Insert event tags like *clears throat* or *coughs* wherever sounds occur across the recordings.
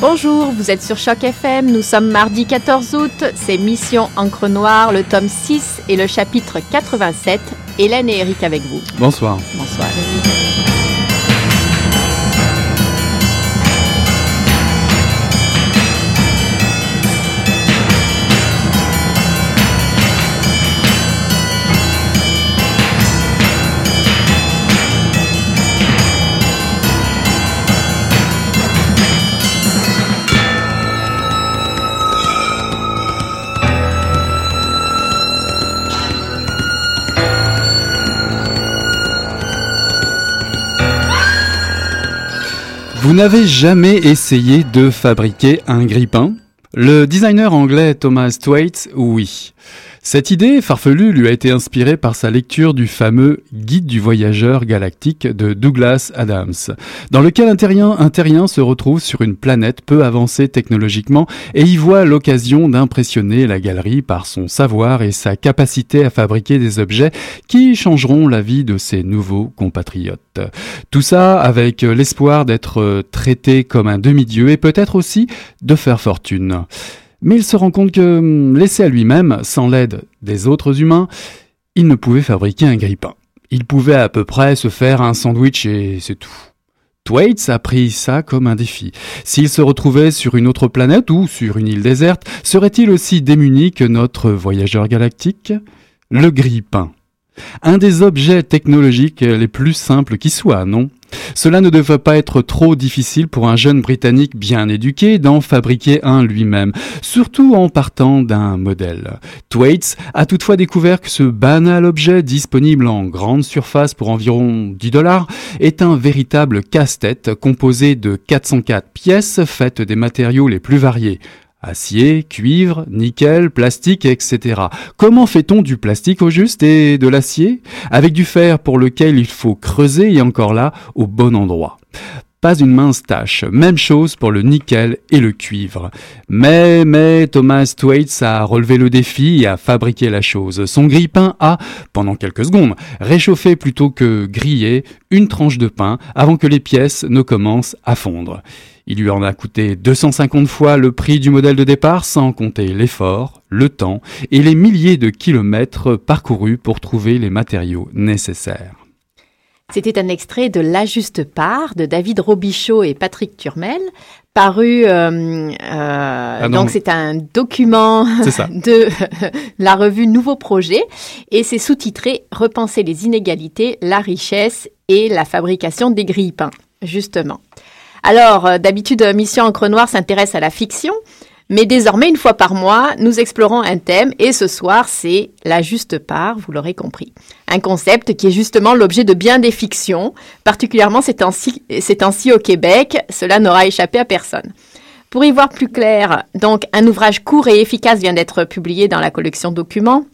Bonjour, vous êtes sur Choc FM, nous sommes mardi 14 août, c'est Mission Encre Noire, le tome 6 et le chapitre 87. Hélène et Eric avec vous. Bonsoir. Bonsoir. Vous n'avez jamais essayé de fabriquer un grippin Le designer anglais Thomas Thwaites, oui. Cette idée farfelue lui a été inspirée par sa lecture du fameux Guide du voyageur galactique de Douglas Adams, dans lequel un terrien, se retrouve sur une planète peu avancée technologiquement et y voit l'occasion d'impressionner la galerie par son savoir et sa capacité à fabriquer des objets qui changeront la vie de ses nouveaux compatriotes. Tout ça avec l'espoir d'être traité comme un demi-dieu et peut-être aussi de faire fortune. Mais il se rend compte que, hum, laissé à lui-même, sans l'aide des autres humains, il ne pouvait fabriquer un grippin. Il pouvait à peu près se faire un sandwich et c'est tout. Thwaites a pris ça comme un défi. S'il se retrouvait sur une autre planète ou sur une île déserte, serait-il aussi démuni que notre voyageur galactique? Le grippin. Un des objets technologiques les plus simples qui soient, non? Cela ne devait pas être trop difficile pour un jeune Britannique bien éduqué d'en fabriquer un lui-même, surtout en partant d'un modèle. Thwaites a toutefois découvert que ce banal objet disponible en grande surface pour environ 10 dollars est un véritable casse-tête composé de 404 pièces faites des matériaux les plus variés. Acier, cuivre, nickel, plastique, etc. Comment fait-on du plastique au juste et de l'acier? Avec du fer pour lequel il faut creuser et encore là, au bon endroit. Pas une mince tâche. Même chose pour le nickel et le cuivre. Mais, mais, Thomas Thwaites a relevé le défi et a fabriqué la chose. Son grille-pain a, pendant quelques secondes, réchauffé plutôt que grillé une tranche de pain avant que les pièces ne commencent à fondre. Il lui en a coûté 250 fois le prix du modèle de départ, sans compter l'effort, le temps et les milliers de kilomètres parcourus pour trouver les matériaux nécessaires. C'était un extrait de La Juste Part de David Robichaud et Patrick Turmel, paru. euh, euh, non. donc c'est un document *laughs* de *laughs* la revue Nouveau Projet et c'est sous-titré Repenser les inégalités, la richesse et la fabrication des grille-pains, justement. Alors, euh, d'habitude, euh, Mission Encre Noire s'intéresse à la fiction, mais désormais, une fois par mois, nous explorons un thème et ce soir, c'est la juste part, vous l'aurez compris. Un concept qui est justement l'objet de bien des fictions, particulièrement ces temps-ci au Québec, cela n'aura échappé à personne. Pour y voir plus clair, donc un ouvrage court et efficace vient d'être publié dans la collection Documents.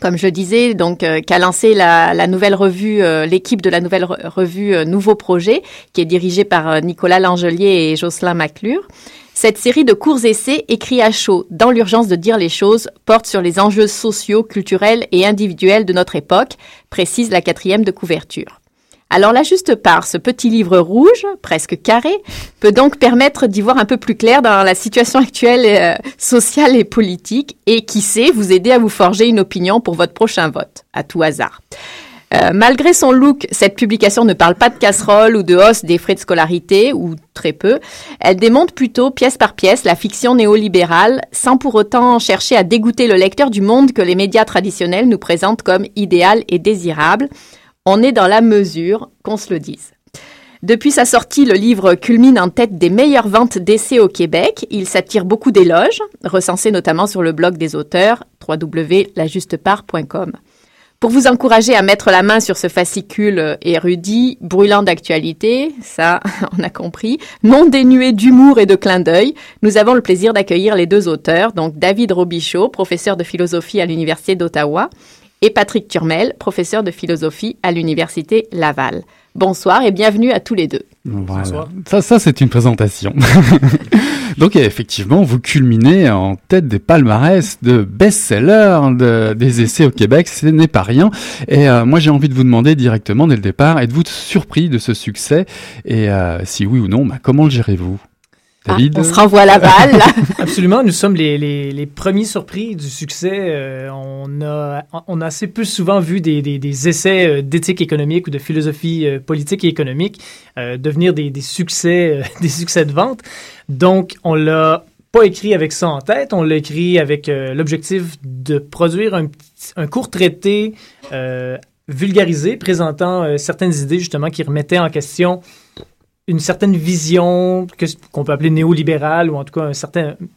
Comme je disais, donc euh, qu'a lancé la, nouvelle revue, euh, l'équipe de la nouvelle revue euh, Nouveau Projet, qui est dirigée par Nicolas Langelier et Jocelyn Maclure. Cette série de courts essais écrits à chaud, dans l'urgence de dire les choses, porte sur les enjeux sociaux, culturels et individuels de notre époque, précise la quatrième de couverture. Alors la juste part, ce petit livre rouge, presque carré, peut donc permettre d'y voir un peu plus clair dans la situation actuelle euh, sociale et politique et qui sait vous aider à vous forger une opinion pour votre prochain vote, à tout hasard. Euh, malgré son look, cette publication ne parle pas de casserole ou de hausse des frais de scolarité, ou très peu. Elle démonte plutôt, pièce par pièce, la fiction néolibérale, sans pour autant chercher à dégoûter le lecteur du monde que les médias traditionnels nous présentent comme idéal et désirable. On est dans la mesure, qu'on se le dise. Depuis sa sortie, le livre culmine en tête des meilleures ventes d'essais au Québec. Il s'attire beaucoup d'éloges, recensés notamment sur le blog des auteurs www.lajustepart.com. Pour vous encourager à mettre la main sur ce fascicule érudit, brûlant d'actualité, ça, *laughs* on a compris, non dénué d'humour et de clin d'œil, nous avons le plaisir d'accueillir les deux auteurs, donc David Robichaud, professeur de philosophie à l'Université d'Ottawa, et Patrick Turmel, professeur de philosophie à l'Université Laval. Bonsoir et bienvenue à tous les deux. Voilà. Ça, ça c'est une présentation. *laughs* Donc effectivement, vous culminez en tête des palmarès de best-sellers de, des essais au Québec, ce n'est pas rien. Et euh, moi j'ai envie de vous demander directement dès le départ, êtes-vous surpris de ce succès? Et euh, si oui ou non, bah, comment le gérez-vous? Ah, on se renvoie la balle. *laughs* Absolument, nous sommes les, les, les, premiers surpris du succès. Euh, on, a, on a assez peu souvent vu des, des, des essais euh, d'éthique économique ou de philosophie euh, politique et économique devenir des, des succès, *laughs* des succès de vente. Donc, on l'a pas écrit avec ça en tête, on l'a écrit avec l'objectif de produire un, un court traité vulgarisé présentant certaines idées justement qui remettaient en question une certaine vision qu'on peut appeler néolibérale ou en tout cas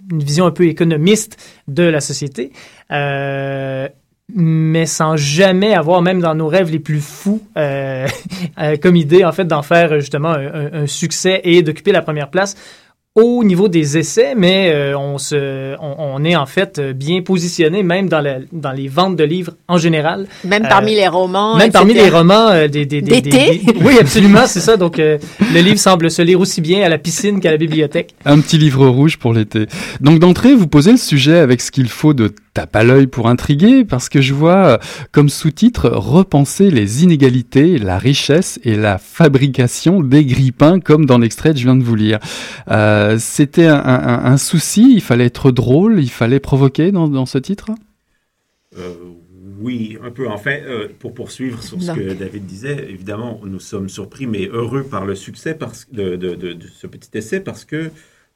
une vision un peu économiste de la société, euh, mais sans jamais avoir, même dans nos rêves les plus fous, euh, *laughs* euh comme idée en fait d'en faire justement un succès et d'occuper la première place au niveau des essais, mais euh, on, se, on, est en fait bien positionné, même dans, dans les ventes de livres en général. Même parmi les romans. Même parmi les romans euh, des, des, des, Oui, absolument, c'est ça. Donc, euh, le livre semble se lire aussi bien à la piscine qu'à la bibliothèque. Un petit livre rouge pour l'été. Donc, d'entrée, vous posez le sujet avec ce qu'il faut de tape à l'œil pour intriguer, parce que je vois comme sous-titre repenser les inégalités, la richesse et la fabrication des grippins, comme dans l'extrait que je viens de vous lire. Euh, c'était un, souci, il fallait être drôle, il fallait provoquer dans, ce titre? Euh, Oui, un peu. En fait, euh, pour poursuivre sur ce que David disait, évidemment, nous sommes surpris, mais heureux par le succès de, ce petit essai, parce que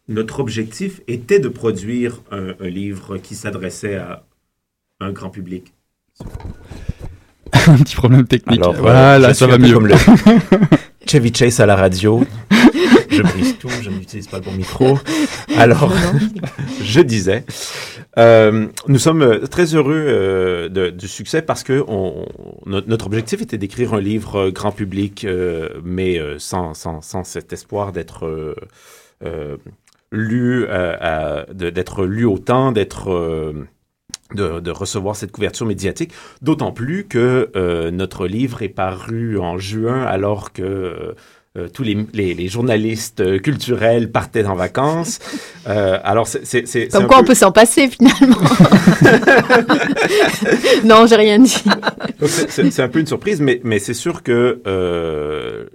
notre objectif était de produire un, livre qui s'adressait à un grand public. un petit problème technique. Alors, voilà, ça va mieux. Comme le *laughs* Chevy Chase à la radio. je brise tout, je n'utilise pas le bon micro. Alors, *laughs* je disais, euh, nous sommes très heureux euh, du succès parce que on, notre objectif était d'écrire un livre grand public, euh, mais sans, sans, sans, cet espoir d'être lu, d'être lu autant, d'être de, de, recevoir cette couverture médiatique, d'autant plus que notre livre est paru en juin alors que euh, tous les, les, journalistes euh, culturels partaient en vacances. *laughs* Euh, alors c'est comme quoi on peut s'en passer finalement. *laughs* non, j'ai rien dit. c'est un peu une surprise, mais, mais c'est sûr que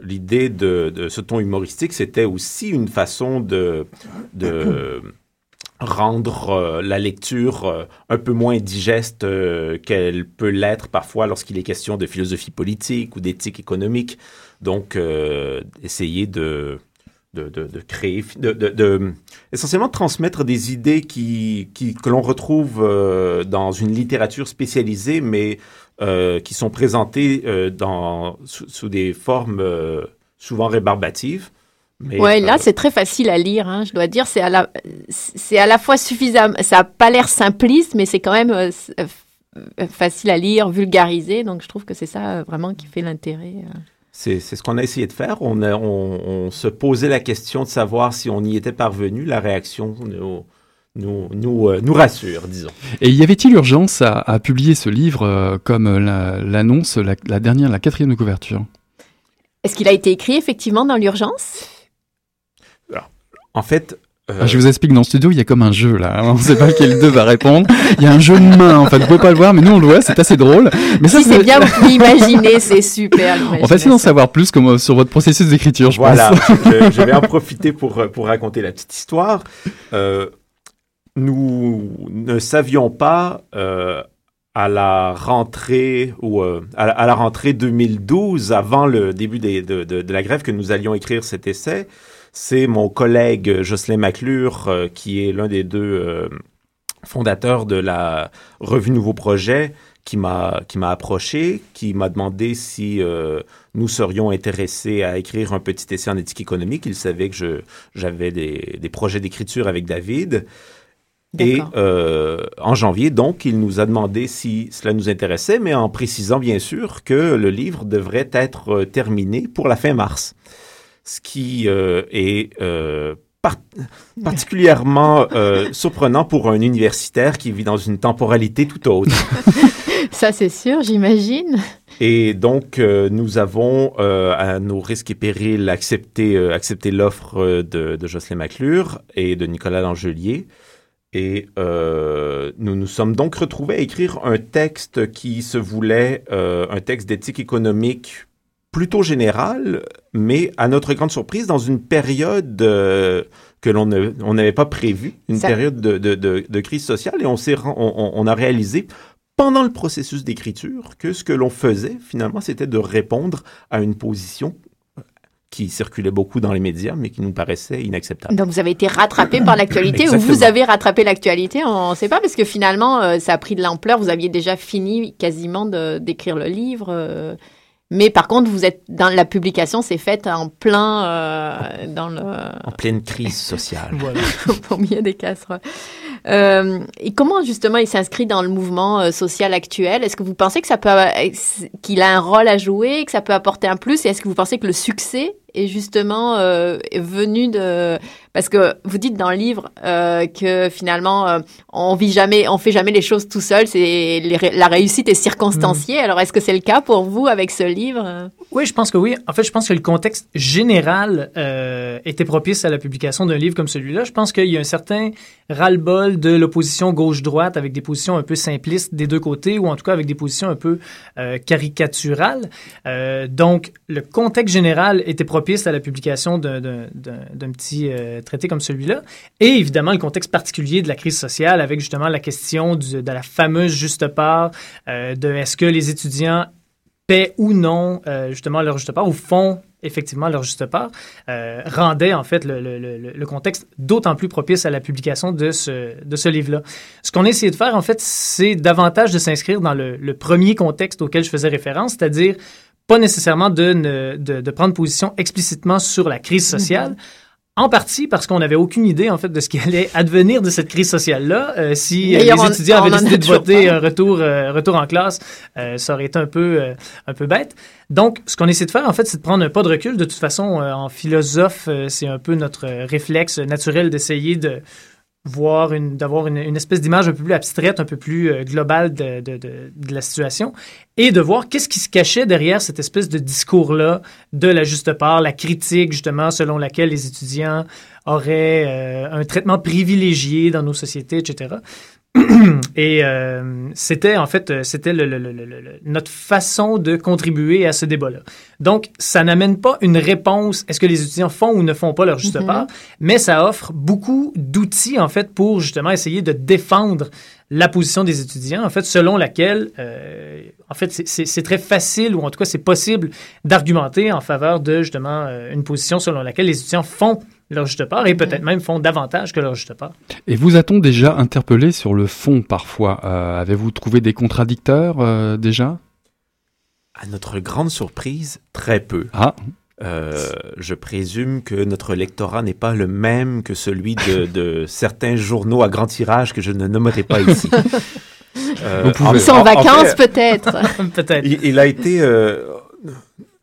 l'idée de, de, ce ton humoristique, c'était aussi une façon de, de *coughs* rendre la lecture un peu moins digeste qu'elle peut l'être parfois lorsqu'il est question de philosophie politique ou d'éthique économique. Donc, euh, essayer de, de, de, de créer, de, essentiellement transmettre des idées qui, qui que l'on retrouve euh, dans une littérature spécialisée, mais euh, qui sont présentées dans, sous, des formes souvent rébarbatives. Mais, ouais, là c'est très facile à lire. Hein, je dois dire, c'est à la, c'est à la fois suffisant. Ça a pas l'air simpliste, mais c'est quand même facile à lire, vulgarisé. Donc je trouve que c'est ça vraiment qui fait l'intérêt. C'est c'est ce qu'on a essayé de faire. On, a- on, on se posait la question de savoir si on y était parvenu. La réaction nous, nous, nous, euh, nous rassure, disons. Et y avait-il urgence à, à publier ce livre euh, comme euh, la- l'annonce, la, la dernière, la quatrième de couverture? Est-ce qu'il a été écrit effectivement dans l'urgence? En fait, euh, Ah, Je vous explique, dans le studio, il y a comme un jeu là. *laughs* On ne sait pas lequel d'eux va répondre. Il y a un jeu de main, en fait. Vous pouvez pas le voir, mais nous on le voit, c'est assez drôle. Mais ça, Si c'est bien, vous pouvez imaginer, *laughs* c'est super. On va essayer d'en savoir plus comme, euh, sur votre processus d'écriture, je Voilà, pense. *laughs* je, je vais en profiter pour, euh, pour raconter la petite histoire. Euh, nous ne savions pas euh, à la rentrée ou euh, à, la, à la rentrée 2012, avant le début des- de, de- de la grève, que nous allions écrire cet essai. C'est mon collègue Jocelyn Maclure, euh, qui est l'un des deux euh, fondateurs de la revue Nouveau Projet, qui m'a qui m'a approché, qui m'a demandé si euh, nous serions intéressés à écrire un petit essai en éthique économique. Il savait que je j'avais des, des projets d'écriture avec David. Et euh, en janvier, donc, il nous a demandé si cela nous intéressait, mais en précisant bien sûr que le livre devrait être terminé pour la fin mars. Ce qui euh, est euh, par- particulièrement euh, surprenant pour un universitaire qui vit dans une temporalité tout autre. *laughs* Ça, c'est sûr, j'imagine. Et donc, euh, nous avons, euh, à nos risques et périls, accepté, euh, accepté l'offre de, de Jocelyn Maclure et de Nicolas Langelier. Et nous nous sommes donc retrouvés à écrire un texte qui se voulait un texte d'éthique économique plutôt général, mais à notre grande surprise, dans une période euh, que l'on n'avait pas prévue, une Ça- période de, de- de- de crise sociale, et on, on, a réalisé pendant le processus d'écriture que ce que l'on faisait, finalement, c'était de répondre à une position qui circulait beaucoup dans les médias, mais qui nous paraissait inacceptable. Donc, vous avez été rattrapé par l'actualité ou vous avez rattrapé l'actualité, on ne sait pas, parce que finalement, euh, ça a pris de l'ampleur. Vous aviez déjà fini quasiment d'écrire le livre. euh, mais par contre, vous êtes dans la publication, c'est faite en plein euh, dans le En pleine crise sociale. *laughs* Voilà. *laughs* au milieu des casseroles. Euh, et comment justement il s'inscrit dans le mouvement euh, social actuel? Est-ce que vous pensez que ça peut euh, qu'il a un rôle à jouer, que ça peut apporter un plus? Et est-ce que vous pensez que le succès est justement euh, venu de parce que vous dites dans le livre euh, que finalement euh, on vit jamais, on fait jamais les choses tout seul. C'est la réussite est circonstanciée. Alors est-ce que c'est le cas pour vous avec ce livre? Oui, je pense que oui. En fait, je pense que le contexte général euh, était propice à la publication d'un livre comme celui-là. Je pense qu'il y a un certain ras-le-bol de l'opposition gauche-droite avec des positions un peu simplistes des deux côtés ou en tout cas avec des positions un peu euh, caricaturales. Donc, le contexte général était propice à la publication d'un- petit euh, traité comme celui-là. Et évidemment, le contexte particulier de la crise sociale avec justement la question de la fameuse juste part euh, de est-ce que les étudiants paient ou non euh, justement leur juste part ou font effectivement leur juste part, rendait en fait le, contexte d'autant plus propice à la publication de ce, livre-là. Ce qu'on a essayé de faire en fait, c'est davantage de s'inscrire dans le premier contexte auquel je faisais référence, c'est-à-dire pas nécessairement de, ne- de, de prendre position explicitement sur la crise sociale, En partie parce qu'on n'avait aucune idée en fait de ce qui allait advenir de cette crise sociale-là. Euh, si euh, les on- étudiants on avaient décidé de voter un retour, euh, retour en classe, euh, ça aurait été un peu, un peu bête. Donc, ce qu'on essaie de faire, en fait, c'est de prendre un pas de recul. De toute façon, en philosophe, c'est un peu notre réflexe naturel d'essayer de voir d'avoir une, espèce d'image un peu plus abstraite, un peu plus euh, globale de, de, de, de la situation, et de voir qu'est-ce qui se cachait derrière cette espèce de discours-là de la juste part, la critique justement selon laquelle les étudiants auraient euh, un traitement privilégié dans nos sociétés, etc. *clears throat* Et euh, c'était en fait euh, c'était le, le- le- le- le- notre façon de contribuer à ce débat-là. Donc ça n'amène pas une réponse est-ce que les étudiants font ou ne font pas leur juste Mhm. part, mais ça offre beaucoup d'outils en fait pour justement essayer de défendre la position des étudiants en fait selon laquelle euh, en fait c'est- très facile ou en tout cas c'est possible d'argumenter en faveur de justement euh, une position selon laquelle les étudiants font leur juste part et peut-être même font davantage que leur juste part. Et vous a-t-on déjà interpellé sur le fond parfois? Euh, Avez-vous trouvé des contradicteurs euh, déjà? À notre grande surprise, très peu. Ah, Euh, je présume que notre lectorat n'est pas le même que celui de, de *laughs* certains journaux à grand tirage que je ne nommerai pas ici. *laughs* Euh, Vous en en vacances fait, peut-être. *laughs* peut-être. il, il a été. euh,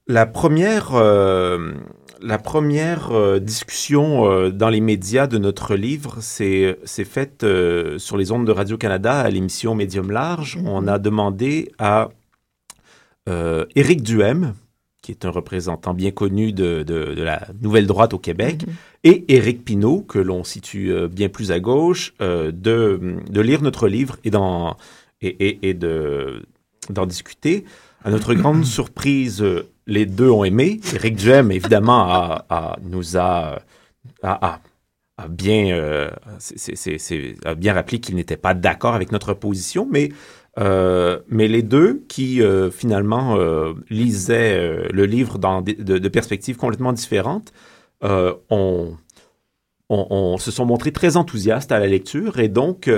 la première, euh, la première euh, discussion euh, dans les médias de notre livre s'est faite euh, sur les ondes de Radio-Canada à l'émission Médium Large. Mhm. On a demandé à euh, Éric Duhem, qui est un représentant bien connu de, de- de la nouvelle droite au Québec, Mhm. et Éric Pinault, que l'on situe euh, bien plus à gauche, euh, de, de lire notre livre et d'en et, et, et de d'en discuter. À notre *clears throat* grande surprise, euh, les deux ont aimé. Éric Duhem, évidemment, a, a- nous a, a, bien, euh, c'est- c'est- a bien rappelé qu'il n'était pas d'accord avec notre position, mais, euh, mais les deux qui euh, finalement euh, lisaient le livre dans de, perspectives complètement différentes ont, on, on se sont montrés très enthousiastes à la lecture et donc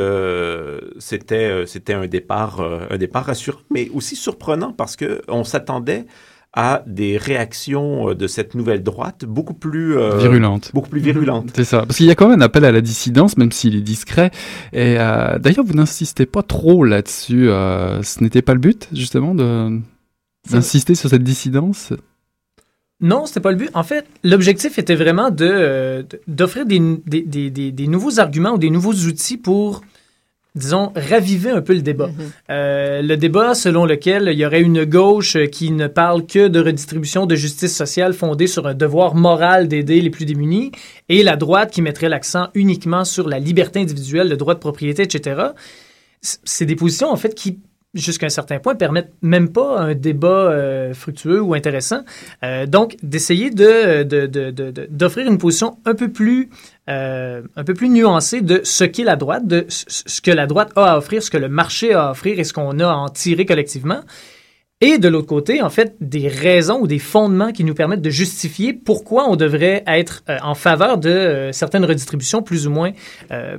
c'était un départ un départ rassurant mais aussi surprenant parce que on s'attendait à des réactions euh, de cette nouvelle droite beaucoup plus euh, Virulente. beaucoup plus virulentes. C'est ça. Parce qu'il y a quand même un appel à la dissidence, même s'il est discret. Et euh, d'ailleurs, vous n'insistez pas trop là-dessus. euh, ce n'était pas le but, justement, de d'insister sur cette dissidence? Non, c'était pas le but. En fait, l'objectif était vraiment de euh, d'offrir des, des, des, des, des nouveaux arguments ou des nouveaux outils pour, disons, raviver un peu le débat. Mhm. Euh, le débat selon lequel il y aurait une gauche qui ne parle que de redistribution de justice sociale fondée sur un devoir moral d'aider les plus démunis, et la droite qui mettrait l'accent uniquement sur la liberté individuelle, le droit de propriété, etc. C'est des positions, en fait, qui, jusqu'à un certain point, permettent même pas un débat euh, fructueux ou intéressant. Euh, donc, d'essayer de, de- de- de- de- d'offrir une position un peu plus euh, un peu plus nuancée de ce qu'est la droite, de ce que la droite a à offrir, ce que le marché a à offrir et ce qu'on a à en tirer collectivement. Et de l'autre côté, en fait, des raisons ou des fondements qui nous permettent de justifier pourquoi on devrait être euh, en faveur de euh, certaines redistributions plus ou moins,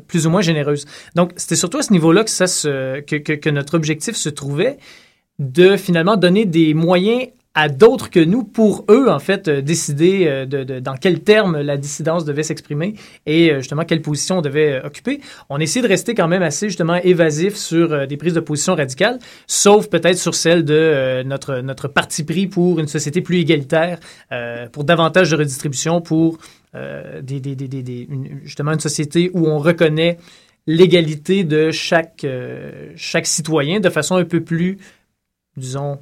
plus ou moins généreuses. Donc, c'était surtout à ce niveau-là que, que, que notre objectif se trouvait de finalement donner des moyens à d'autres que nous pour eux, en fait, euh, décider euh, de, dans quels termes la dissidence devait s'exprimer et euh, justement quelle position on devait occuper. On essaie de rester quand même assez justement évasif sur des prises de position radicales, sauf peut-être sur celle de notre, notre parti pris pour une société plus égalitaire, pour davantage de redistribution, pour des, justement une société où on reconnaît l'égalité de chaque, chaque citoyen de façon un peu plus, disons,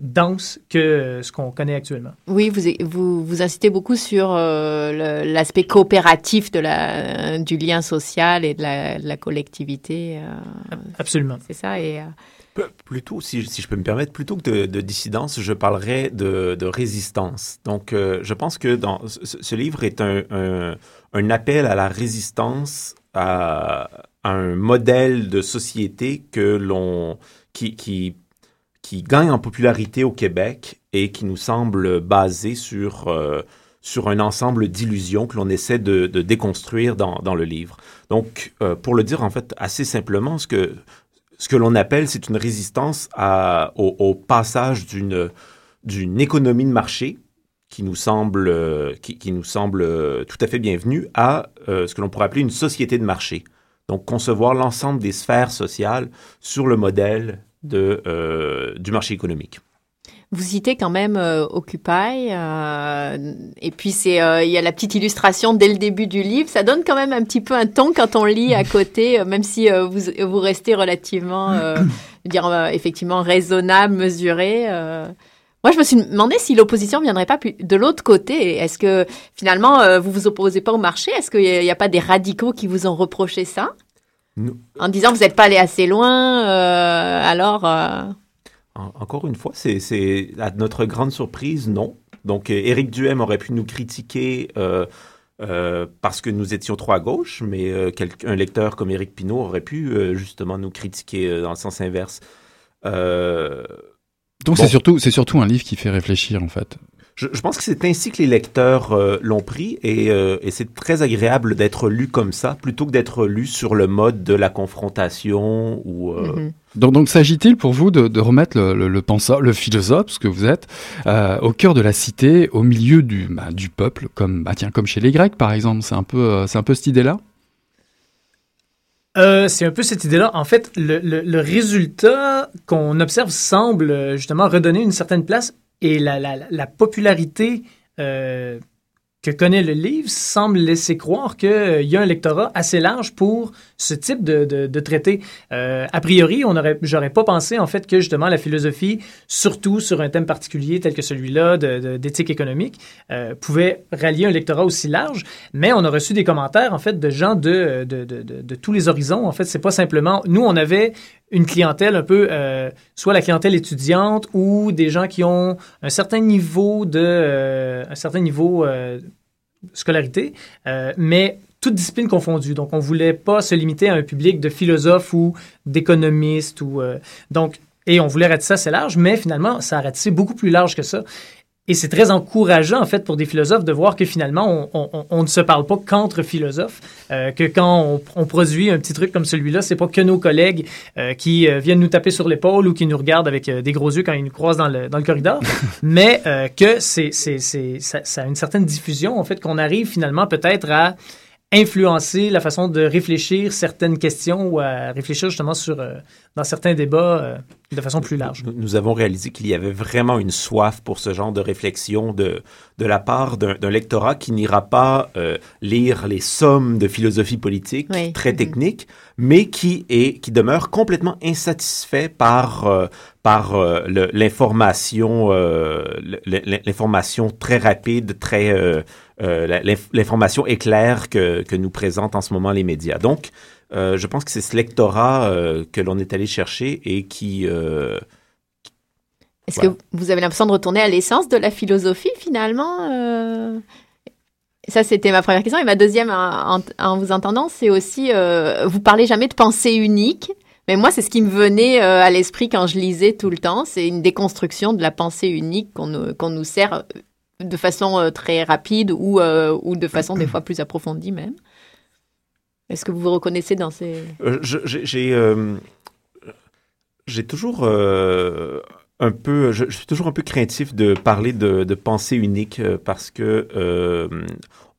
dense que euh, ce qu'on connaît actuellement. Oui, vous, vous, vous incitez beaucoup sur euh, l'aspect coopératif de la, du lien social et de la, de la collectivité. euh, Absolument. c'est ça. Et, euh, Plutôt, si, si je peux me permettre, plutôt que de, de dissidence, je parlerais de, de résistance. Donc, euh, je pense que dans ce, ce livre est un, un, un appel à la résistance, à, à un modèle de société que l'on qui, qui qui gagne en popularité au Québec et qui nous semble basé sur euh, sur un ensemble d'illusions que l'on essaie de, déconstruire dans, dans le livre. Donc, euh, pour le dire en fait assez simplement, ce que ce que l'on appelle, c'est une résistance au, passage d'une d'une économie de marché qui nous semble euh, qui, nous semble tout à fait bienvenue à ce que l'on pourrait appeler une société de marché. Donc concevoir l'ensemble des sphères sociales sur le modèle euh, du marché économique. vous citez quand même euh, Occupy. euh, et puis, c'est il y a la petite illustration dès le début du livre. Ça donne quand même un petit peu un ton quand on lit à côté, même si vous, vous restez relativement, dire, effectivement raisonnable, mesuré. Moi, je me suis demandé si l'opposition viendrait pas de l'autre côté. Est-ce que finalement, vous vous opposez pas au marché? Est-ce qu'il n'y a, pas des radicaux qui vous ont reproché ça? Nous- En disant vous n'êtes pas allé assez loin, euh, alors... euh, En- encore une fois, c'est- c'est à notre grande surprise, non. Donc, euh, Éric Duhem aurait pu nous critiquer euh, euh, parce que nous étions trop à gauche, mais euh, quelqu'un- un lecteur comme Éric Pinault aurait pu euh, justement nous critiquer euh, dans le sens inverse. Euh, Donc Bon. c'est surtout, c'est surtout un livre qui fait réfléchir, en fait. Je, je pense que c'est ainsi que les lecteurs euh, l'ont pris et, euh, et c'est très agréable d'être lu comme ça plutôt que d'être lu sur le mode de la confrontation ou euh, mhm. Donc, donc s'agit-il pour vous de, de remettre le, le, le penseur, le philosophe, ce que vous êtes, euh, au cœur de la cité, au milieu du, bah, du peuple, comme, bah, tiens, comme chez les Grecs, par exemple? C'est un peu, euh, c'est un peu cette idée-là? Euh, c'est un peu cette idée-là. En fait, le, le- le résultat qu'on observe semble justement redonner une certaine place et la, la, la popularité euh, que connaît le livre semble laisser croire qu'il euh, y a un lectorat assez large pour ce type de, de, de traité. Euh, a priori, on aurait, j'aurais pas pensé en fait que justement la philosophie, surtout sur un thème particulier tel que celui-là d'éthique économique, euh, pouvait rallier un lectorat aussi large. Mais on a reçu des commentaires en fait de gens de, de, de, tous les horizons. En fait, c'est pas simplement nous, on avait une clientèle un peu, euh, soit la clientèle étudiante ou des gens qui ont un certain niveau de, un certain niveau scolarité, mais toutes disciplines confondues. Donc, on voulait pas se limiter à un public de philosophes ou d'économistes ou euh, donc. Et on voulait ratisser assez large, mais finalement, ça a ratissé beaucoup plus large que ça. Et c'est très encourageant, en fait, pour des philosophes de voir que finalement, on, on, on ne se parle pas qu'entre philosophes, euh, que quand on, on, produit un petit truc comme celui-là, c'est pas que nos collègues euh, qui euh, viennent nous taper sur l'épaule ou qui nous regardent avec des gros yeux quand ils nous croisent dans le, dans le corridor, *laughs* mais que c'est, c'est, c'est, ça, ça, a une certaine diffusion, en fait, qu'on arrive finalement peut-être à influencer la façon de réfléchir certaines questions ou à réfléchir justement sur euh, dans certains débats euh, de façon plus large. Nous, nous avons réalisé qu'il y avait vraiment une soif pour ce genre de réflexion de, de la part d'un lectorat qui n'ira pas euh, lire les sommes de philosophie politique Oui. très Mhm. techniques, mais qui est qui demeure complètement insatisfait par euh, par euh, l'information euh, l'information très rapide, très euh, l'information éclair que, que nous présentent en ce moment les médias. Donc, je pense que c'est ce lectorat que l'on est allé chercher et qui... Est-ce Voilà. que vous avez l'impression de retourner à l'essence de la philosophie finalement Ça, c'était ma première question. Et ma deuxième, en, en- en vous entendant, c'est aussi, euh, vous parlez jamais de pensée unique. Mais moi, c'est ce qui me venait euh, à l'esprit quand je lisais tout le temps. C'est une déconstruction de la pensée unique qu'on nous, qu'on nous sert euh, de façon euh, très rapide ou, euh, ou de façon des *clears throat* fois plus approfondie même. Est-ce que vous vous reconnaissez dans ces... Euh, J'ai euh, toujours euh, un peu, je, je suis toujours un peu craintif de parler de, de pensée unique euh, parce que euh,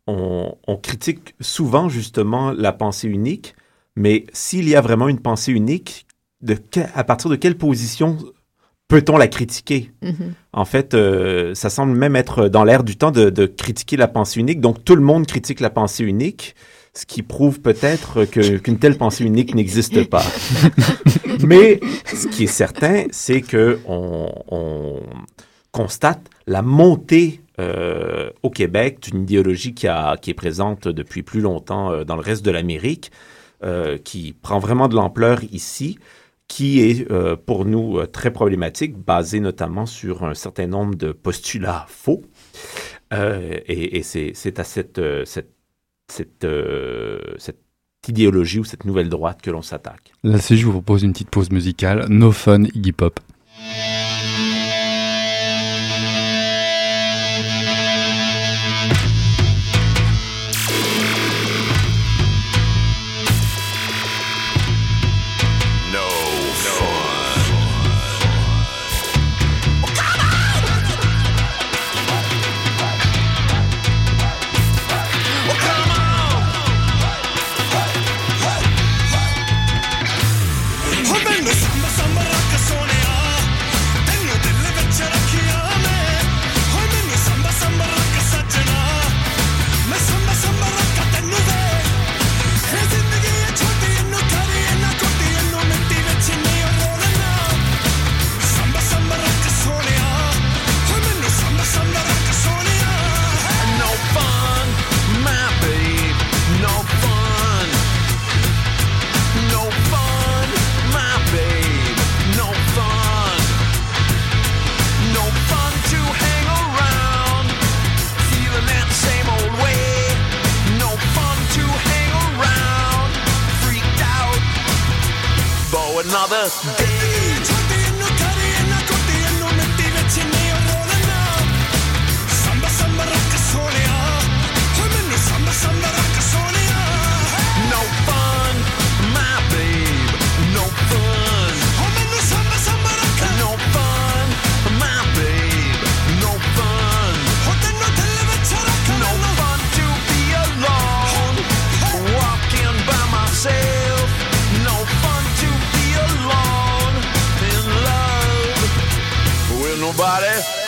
on, on critique souvent justement la pensée unique, mais s'il y a vraiment une pensée unique, de que- à partir de quelle position peut-on la critiquer? Mhm. En fait, euh, ça semble même être dans l'air du temps de, de critiquer la pensée unique. Donc, tout le monde critique la pensée unique, ce qui prouve peut-être que- qu'une telle pensée unique n'existe pas. *laughs* Mais ce qui est certain, c'est que on, on constate la montée euh, au Québec d'une idéologie qui, a, qui est présente depuis plus longtemps euh, dans le reste de l'Amérique, euh, qui prend vraiment de l'ampleur ici qui est euh, pour nous euh, très problématique, basée notamment sur un certain nombre de postulats faux. Et c'est à cette, cette, cette idéologie ou cette nouvelle droite que l'on s'attaque. Là, c'est je vous propose une petite pause musicale. No fun, Iggy Pop. everybody.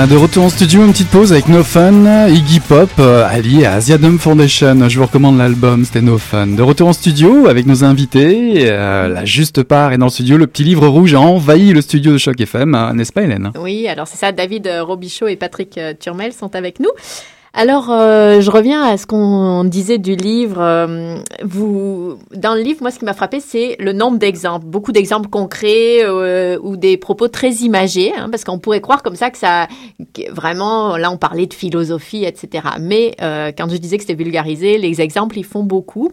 Voilà, de retour en studio, une petite pause avec No Fun, Iggy Pop, euh, allié à Asiadum Foundation. Je vous recommande l'album, c'était No Fun. De retour en studio avec nos invités, euh, la juste part est dans le studio. Le petit livre rouge a envahi le studio de Choc FM, hein, n'est-ce pas Hélène? Oui, alors c'est ça, David euh, Robichaud et Patrick euh, Turmel sont avec nous. Alors, euh, je reviens à ce qu'on disait du livre. Euh, vous, dans le livre, moi, ce qui m'a frappé, c'est le nombre d'exemples, beaucoup d'exemples concrets euh, ou des propos très imagés, hein, parce qu'on pourrait croire comme ça que ça, que vraiment, là, on parlait de philosophie, etc. Mais euh, quand je disais que c'était vulgarisé, les exemples, ils font beaucoup.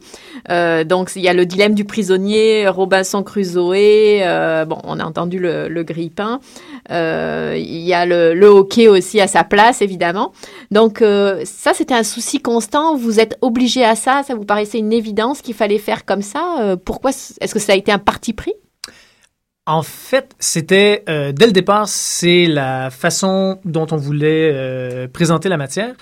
Donc, il y a le dilemme du prisonnier, Robinson Crusoe. bon, on a entendu le, le. Euh, il y a le, le hockey aussi à sa place, évidemment. Donc euh, ça, c'était un souci constant. Vous êtes obligé à ça. Ça vous paraissait une évidence qu'il fallait faire comme ça. Euh, pourquoi Est-ce que ça a été un parti pris? En fait, c'était euh, dès le départ, c'est la façon dont on voulait présenter la matière.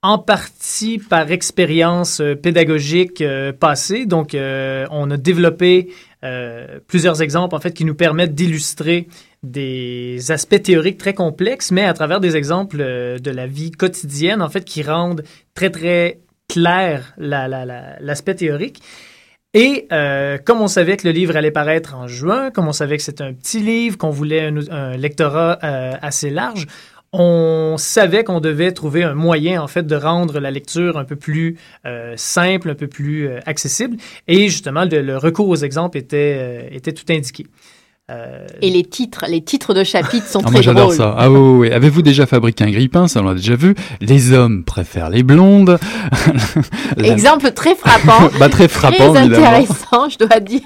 En partie par expérience pédagogique passée. Donc, on a développé plusieurs exemples en fait qui nous permettent d'illustrer des aspects théoriques très complexes, mais à travers des exemples euh, de la vie quotidienne en fait qui rendent très très clair la- la- la- l'aspect théorique. Et euh, comme on savait que le livre allait paraître en juin, comme on savait que c'était un petit livre, qu'on voulait un, lectorat euh, assez large, on savait qu'on devait trouver un moyen en fait de rendre la lecture un peu plus simple, un peu plus accessible. Et justement, le, le recours aux exemples était tout indiqué. Euh, Et les titres, les titres de chapitres sont Ah, très moi j'adore drôles. ça. Ah oui, oui. Avez-vous déjà fabriqué un grille-pain Ça on l'a déjà vu? Les hommes préfèrent les blondes. *laughs* La- Exemple très frappant. *laughs* Bah, très frappant, très évidemment. intéressant, je dois dire.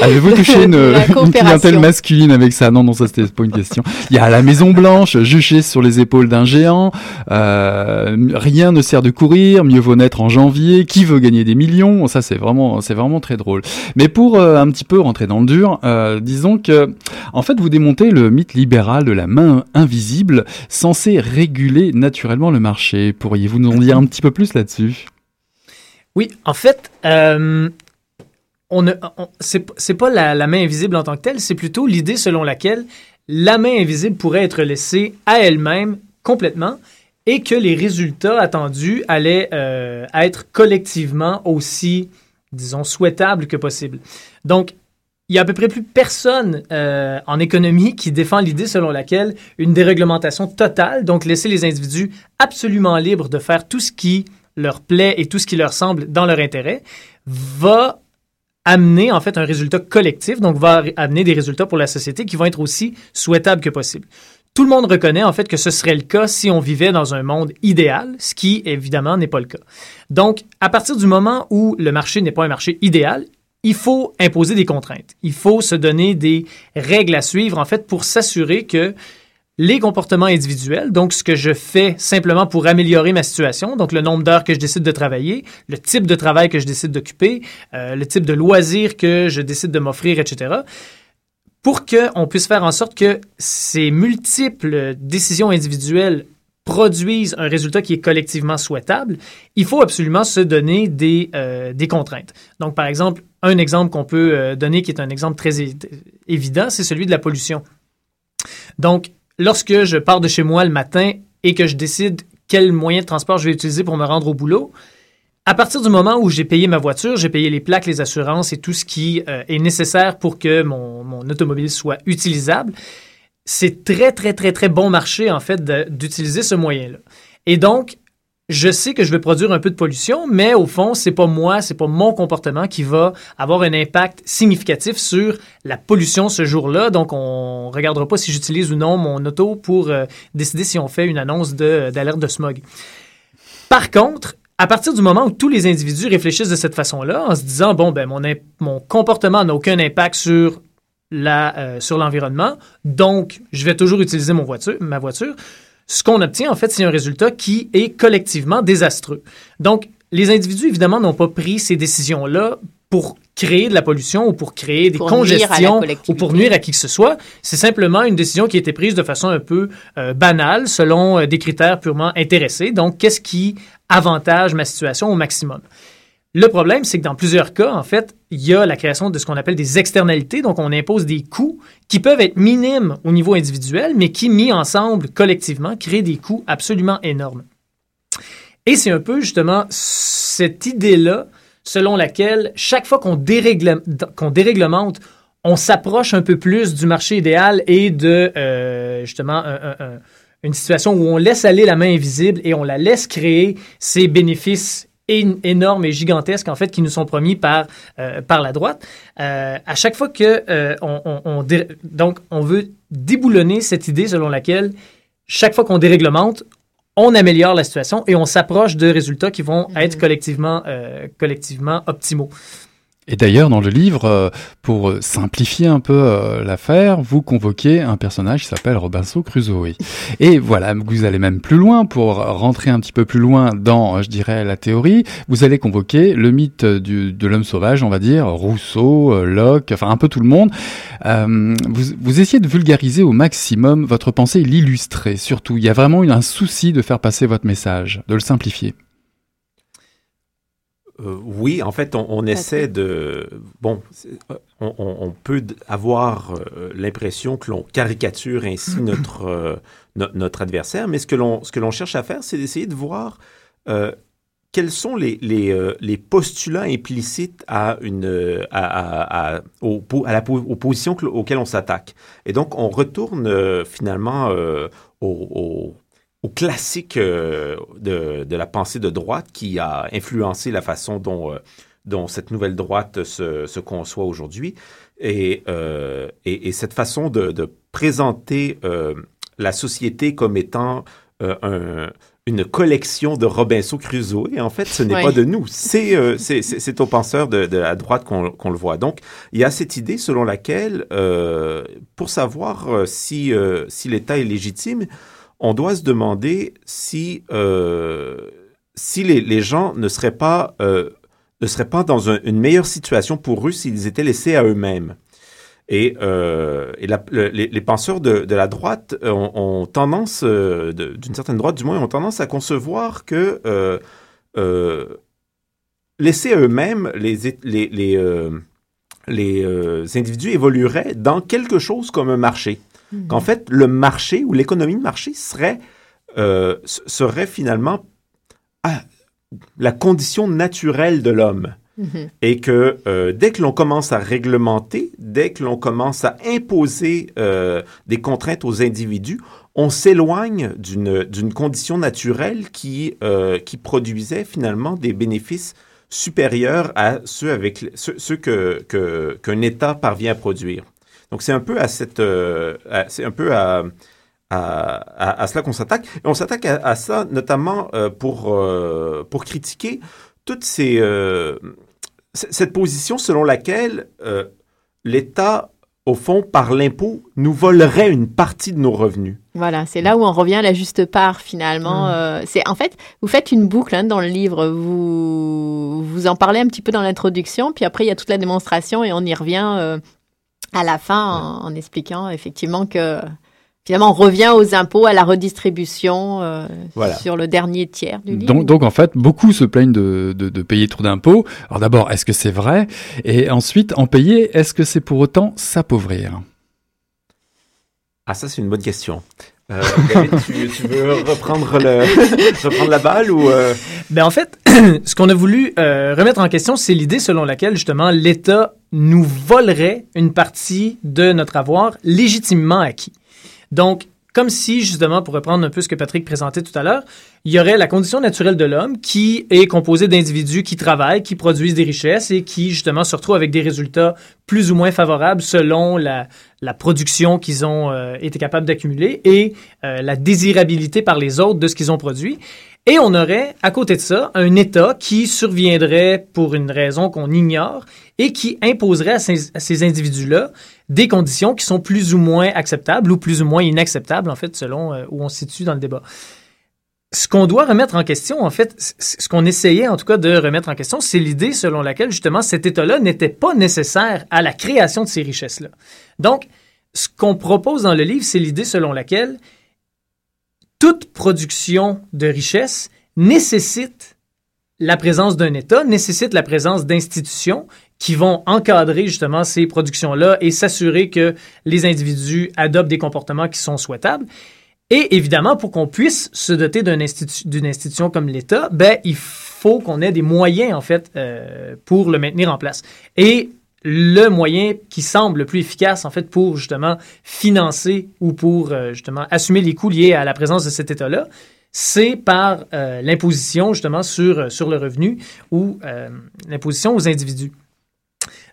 Avez-vous touché *laughs* une, une clientèle masculine avec ça? Non, non, ça c'était pas une question. Il y a la Maison Blanche, juché sur les épaules d'un géant. Euh, rien ne sert de courir, mieux vaut naître en janvier. Qui veut gagner des millions? Ça c'est vraiment, c'est vraiment très drôle. Mais pour euh, un petit peu rentrer dans le dur, euh, disons que, en fait, vous démontez le mythe libéral de la main invisible, censée réguler naturellement le marché. Pourriez-vous nous en dire un petit peu plus là-dessus? Oui, en fait, euh, on c'est, pas la, la main invisible en tant que telle, c'est plutôt l'idée selon laquelle la main invisible pourrait être laissée à elle-même complètement et que les résultats attendus allaient euh, être collectivement aussi, disons, souhaitables que possible. Donc, il y a à peu près plus personne euh, en économie qui défend l'idée selon laquelle une déréglementation totale, donc laisser les individus absolument libres de faire tout ce qui leur plaît et tout ce qui leur semble dans leur intérêt, va amener en fait un résultat collectif, donc va amener des résultats pour la société qui vont être aussi souhaitables que possible. Tout le monde reconnaît en fait que ce serait le cas si on vivait dans un monde idéal, ce qui évidemment n'est pas le cas. Donc, à partir du moment où le marché n'est pas un marché idéal, il faut imposer des contraintes. Il faut se donner des règles à suivre en fait pour s'assurer que les comportements individuels, donc ce que je fais simplement pour améliorer ma situation, donc le nombre d'heures que je décide de travailler, le type de travail que je décide d'occuper, euh, le type de loisirs que je décide de m'offrir, etc., pour qu'on puisse faire en sorte que ces multiples décisions individuelles produisent un résultat qui est collectivement souhaitable, il faut absolument se donner des, euh, des contraintes. Donc, par exemple, un exemple qu'on peut euh, donner qui est un exemple très évident, c'est celui de la pollution. Donc, lorsque je pars de chez moi le matin et que je décide quel moyen de transport je vais utiliser pour me rendre au boulot. À partir du moment où j'ai payé ma voiture, j'ai payé les plaques, les assurances et tout ce qui euh, est nécessaire pour que mon, mon automobile soit utilisable, c'est très, très, très, très bon marché, en fait, d'utiliser ce moyen-là. Et donc, je sais que je vais produire un peu de pollution, mais au fond, c'est pas moi, c'est pas mon comportement qui va avoir un impact significatif sur la pollution ce jour-là. Donc, on regardera pas si j'utilise ou non mon auto pour euh, décider si on fait une annonce d'alerte de, smog. Par contre, à partir du moment où tous les individus réfléchissent de cette façon-là, en se disant bon ben mon, mon comportement n'a aucun impact sur la euh, sur l'environnement, donc je vais toujours utiliser mon voiture, ma voiture. Ce qu'on obtient en fait, c'est un résultat qui est collectivement désastreux. Donc les individus évidemment n'ont pas pris ces décisions-là pour créer de la pollution ou pour créer des Pour congestions ou pour nuire à qui que ce soit. C'est simplement une décision qui a été prise de façon un peu euh, banale selon euh, des critères purement intéressés. Donc, qu'est-ce qui avantage ma situation au maximum? Le problème, c'est que dans plusieurs cas, en fait, il y a la création de ce qu'on appelle des externalités. Donc, on impose des coûts qui peuvent être minimes au niveau individuel, mais qui, mis ensemble collectivement, créent des coûts absolument énormes. Et c'est un peu justement cette idée-là selon laquelle chaque fois qu'on déréglemente, on s'approche un peu plus du marché idéal et de euh, justement un- un- un- une situation où on laisse aller la main invisible et on la laisse créer ces bénéfices énormes et gigantesques en fait qui nous sont promis par euh, par la droite. Euh, à chaque fois que euh, on, on- on dé- donc on veut déboulonner cette idée selon laquelle chaque fois qu'on déréglemente, on améliore la situation et on s'approche de résultats qui vont être collectivement, collectivement optimaux. Et d'ailleurs, dans le livre, euh, pour simplifier un peu euh, l'affaire, vous convoquez un personnage qui s'appelle Robinson Crusoe. Et voilà, vous allez même plus loin pour rentrer un petit peu plus loin dans, euh, je dirais, la théorie. Vous allez convoquer le mythe du, de l'homme sauvage, on va dire, Rousseau, Locke, enfin un peu tout le monde. Vous, vous essayez de vulgariser au maximum votre pensée et l'illustrer. Surtout, il y a vraiment une- un souci de faire passer votre message, de le simplifier. Euh, oui, en fait, on, on essaie de... Bon, on, peut avoir euh, l'impression que l'on caricature ainsi *laughs* notre, euh, no- notre adversaire, mais ce que l'on cherche à faire, c'est d'essayer de voir quels sont les, les, les postulats implicites à, une, à, à, à, au à la aux positions que- auxquelles on s'attaque. Et donc, on retourne finalement au, au, au classique euh, de, de la pensée de droite qui a influencé la façon dont, euh, dont cette nouvelle droite se, se conçoit aujourd'hui. Et, euh, et, et cette façon de, de présenter euh, la société comme étant euh, un, une collection de Robinson Crusoe. Et en fait, ce n'est Oui. pas de nous. C'est euh, c'est- aux penseurs de, de la droite qu'on qu'on le voit. Donc, il y a cette idée selon laquelle, euh, pour savoir euh, si, euh, si l'État est légitime, on doit se demander si, euh, si les, les gens ne seraient pas, euh, ne seraient pas dans un- une meilleure situation pour eux s'ils étaient laissés à eux-mêmes. Et, euh, et les, penseurs de, de la droite ont, tendance, d'une certaine droite du moins, ont tendance à concevoir que laissés à eux-mêmes, les, les, les, individus évolueraient dans quelque chose comme un marché. Qu'en fait, le marché ou l'économie de marché serait, euh, serait finalement ah, la condition naturelle de l'homme. Mhm. Et que euh, dès que l'on commence à réglementer, dès que l'on commence à imposer euh, des contraintes aux individus, on s'éloigne d'une condition naturelle qui, euh, qui produisait finalement des bénéfices supérieurs à ceux, avec, ceux, ceux que, que, qu'un État parvient à produire. Donc c'est un peu à cette, euh, c'est un peu à, à, à- à cela qu'on s'attaque. Et on s'attaque à, à ça notamment euh, pour, euh, pour critiquer toutes ces, cette position selon laquelle l'État, au fond, par l'impôt, nous volerait une partie de nos revenus. Voilà, c'est là où on revient à la juste part finalement. Mm. Euh, c'est en fait, vous faites une boucle hein, dans le livre. Vous vous en parlez un petit peu dans l'introduction, puis après il y a toute la démonstration et on y revient euh, à la fin en, en expliquant effectivement que finalement on revient aux impôts, à la redistribution euh, Voilà. sur le dernier tiers du livre. Donc, donc en fait, beaucoup se plaignent de, de, de payer trop d'impôts. Alors d'abord, est-ce que c'est vrai? Et ensuite, en payer, est-ce que c'est pour autant s'appauvrir? Ah, ça, c'est une bonne question. Euh, David, tu, tu veux reprendre, le, reprendre la balle ou... euh, Ben en fait, *clears throat* ce qu'on a voulu euh, remettre en question, c'est l'idée selon laquelle justement l'État nous volerait une partie de notre avoir légitimement acquis. Donc, comme si justement, pour reprendre un peu ce que Patrick présentait tout à l'heure, il y aurait la condition naturelle de l'homme qui est composée d'individus qui travaillent, qui produisent des richesses et qui justement se retrouvent avec des résultats plus ou moins favorables selon la, production qu'ils ont euh, été capables d'accumuler et euh, la désirabilité par les autres de ce qu'ils ont produit. Et on aurait, à côté de ça, un État qui surviendrait pour une raison qu'on ignore et qui imposerait à ces, individus-là des conditions qui sont plus ou moins acceptables ou plus ou moins inacceptables, en fait, selon euh, où on se situe dans le débat. Ce qu'on doit remettre en question, en fait, ce qu'on essayait en tout cas de remettre en question, c'est l'idée selon laquelle justement cet État-là n'était pas nécessaire à la création de ces richesses-là. Donc, ce qu'on propose dans le livre, c'est l'idée selon laquelle toute production de richesse nécessite la présence d'un État, nécessite la présence d'institutions qui vont encadrer justement ces productions-là et s'assurer que les individus adoptent des comportements qui sont souhaitables. Et évidemment, pour qu'on puisse se doter d'une institution comme l'État, ben, il faut qu'on ait des moyens, en fait, euh, pour le maintenir en place. Et le moyen qui semble le plus efficace, en fait, pour justement financer ou pour euh, assumer les coûts liés à la présence de cet État-là, c'est par euh, l'imposition justement sur, sur le revenu ou euh, l'imposition aux individus.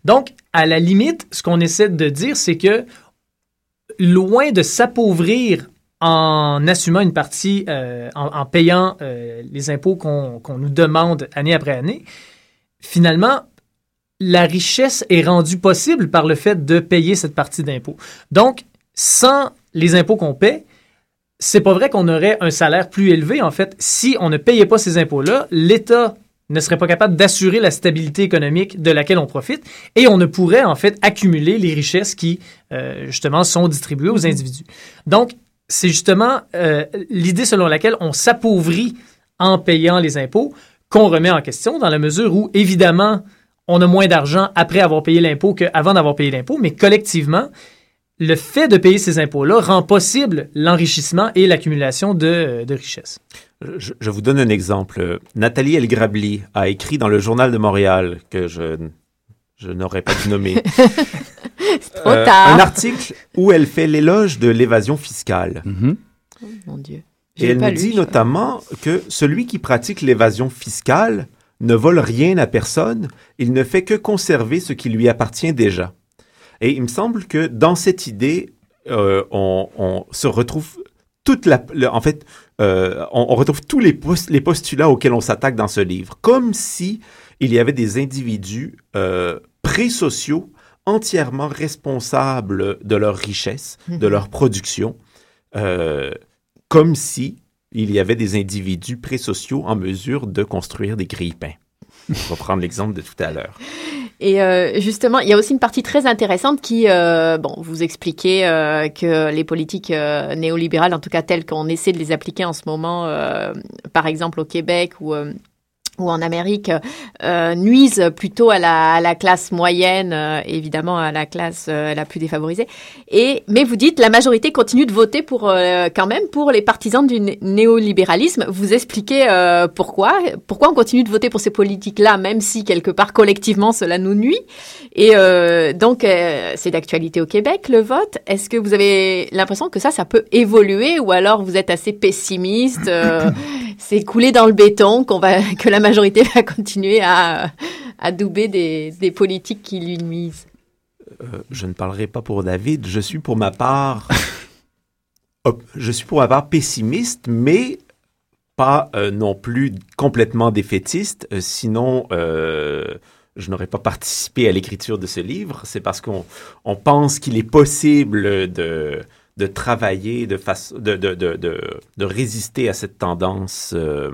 Donc, à la limite, ce qu'on essaie de dire, c'est que loin de s'appauvrir en assumant une partie, euh, en, payant euh, les impôts qu'on qu'on nous demande année après année, finalement, la richesse est rendue possible par le fait de payer cette partie d'impôts. Donc, sans les impôts qu'on paie, c'est pas vrai qu'on aurait un salaire plus élevé. En fait, si on ne payait pas ces impôts-là, l'État ne serait pas capable d'assurer la stabilité économique de laquelle on profite et on ne pourrait en fait accumuler les richesses qui euh, justement sont distribuées aux individus. Donc, c'est justement euh, l'idée selon laquelle on s'appauvrit en payant les impôts qu'on remet en question dans la mesure où, évidemment, on a moins d'argent après avoir payé l'impôt qu'avant d'avoir payé l'impôt, mais collectivement, le fait de payer ces impôts-là rend possible l'enrichissement et l'accumulation de, de richesses. Je, je vous donne un exemple. Nathalie Elgrabli a écrit dans le Journal de Montréal, que je, je n'aurais pas dû nommer, *laughs* C'est trop euh, tard. un article où elle fait l'éloge de l'évasion fiscale. Mhm. Oh, mon Dieu. Et elle nous dit notamment que celui qui pratique l'évasion fiscale ne vole rien à personne, il ne fait que conserver ce qui lui appartient déjà. Et il me semble que dans cette idée, euh, on, on se retrouve toute la, le- en fait, euh, on, on retrouve tous les, pos- les postulats auxquels on s'attaque dans ce livre, comme si il y avait des individus euh, pré-sociaux entièrement responsables de leur richesse, de Mhm. leur production, comme si il y avait des individus pré-sociaux en mesure de construire des grille-pains. On va prendre l'exemple de tout à l'heure. Et euh, justement, il y a aussi une partie très intéressante qui, euh, bon, vous expliquez euh, que les politiques néolibérales, en tout cas telles qu'on essaie de les appliquer en ce moment, par exemple au Québec ou ou en Amérique, euh, nuisent plutôt à la, à la classe moyenne, euh, évidemment à la classe euh, la plus défavorisée. Et mais vous dites la majorité continue de voter pour euh, quand même pour les partisans du né- néolibéralisme. Vous expliquez euh, pourquoi Pourquoi on continue de voter pour ces politiques-là, même si quelque part collectivement cela nous nuit Et euh, donc c'est d'actualité au Québec le vote. Est-ce que vous avez l'impression que ça, ça peut évoluer, ou alors vous êtes assez pessimiste *laughs* C'est coulé dans le béton qu'on va *laughs* que la majorité va continuer à à douber des, des politiques qui lui nuisent. Euh, je ne parlerai pas pour David, je suis pour ma part, *laughs* je suis pour ma part pessimiste, mais pas euh, non plus complètement défaitiste. Euh, sinon, je n'aurais pas participé à l'écriture de ce livre. C'est parce qu'on on pense qu'il est possible de de travailler de façon de, de, de, de, de résister à cette tendance euh,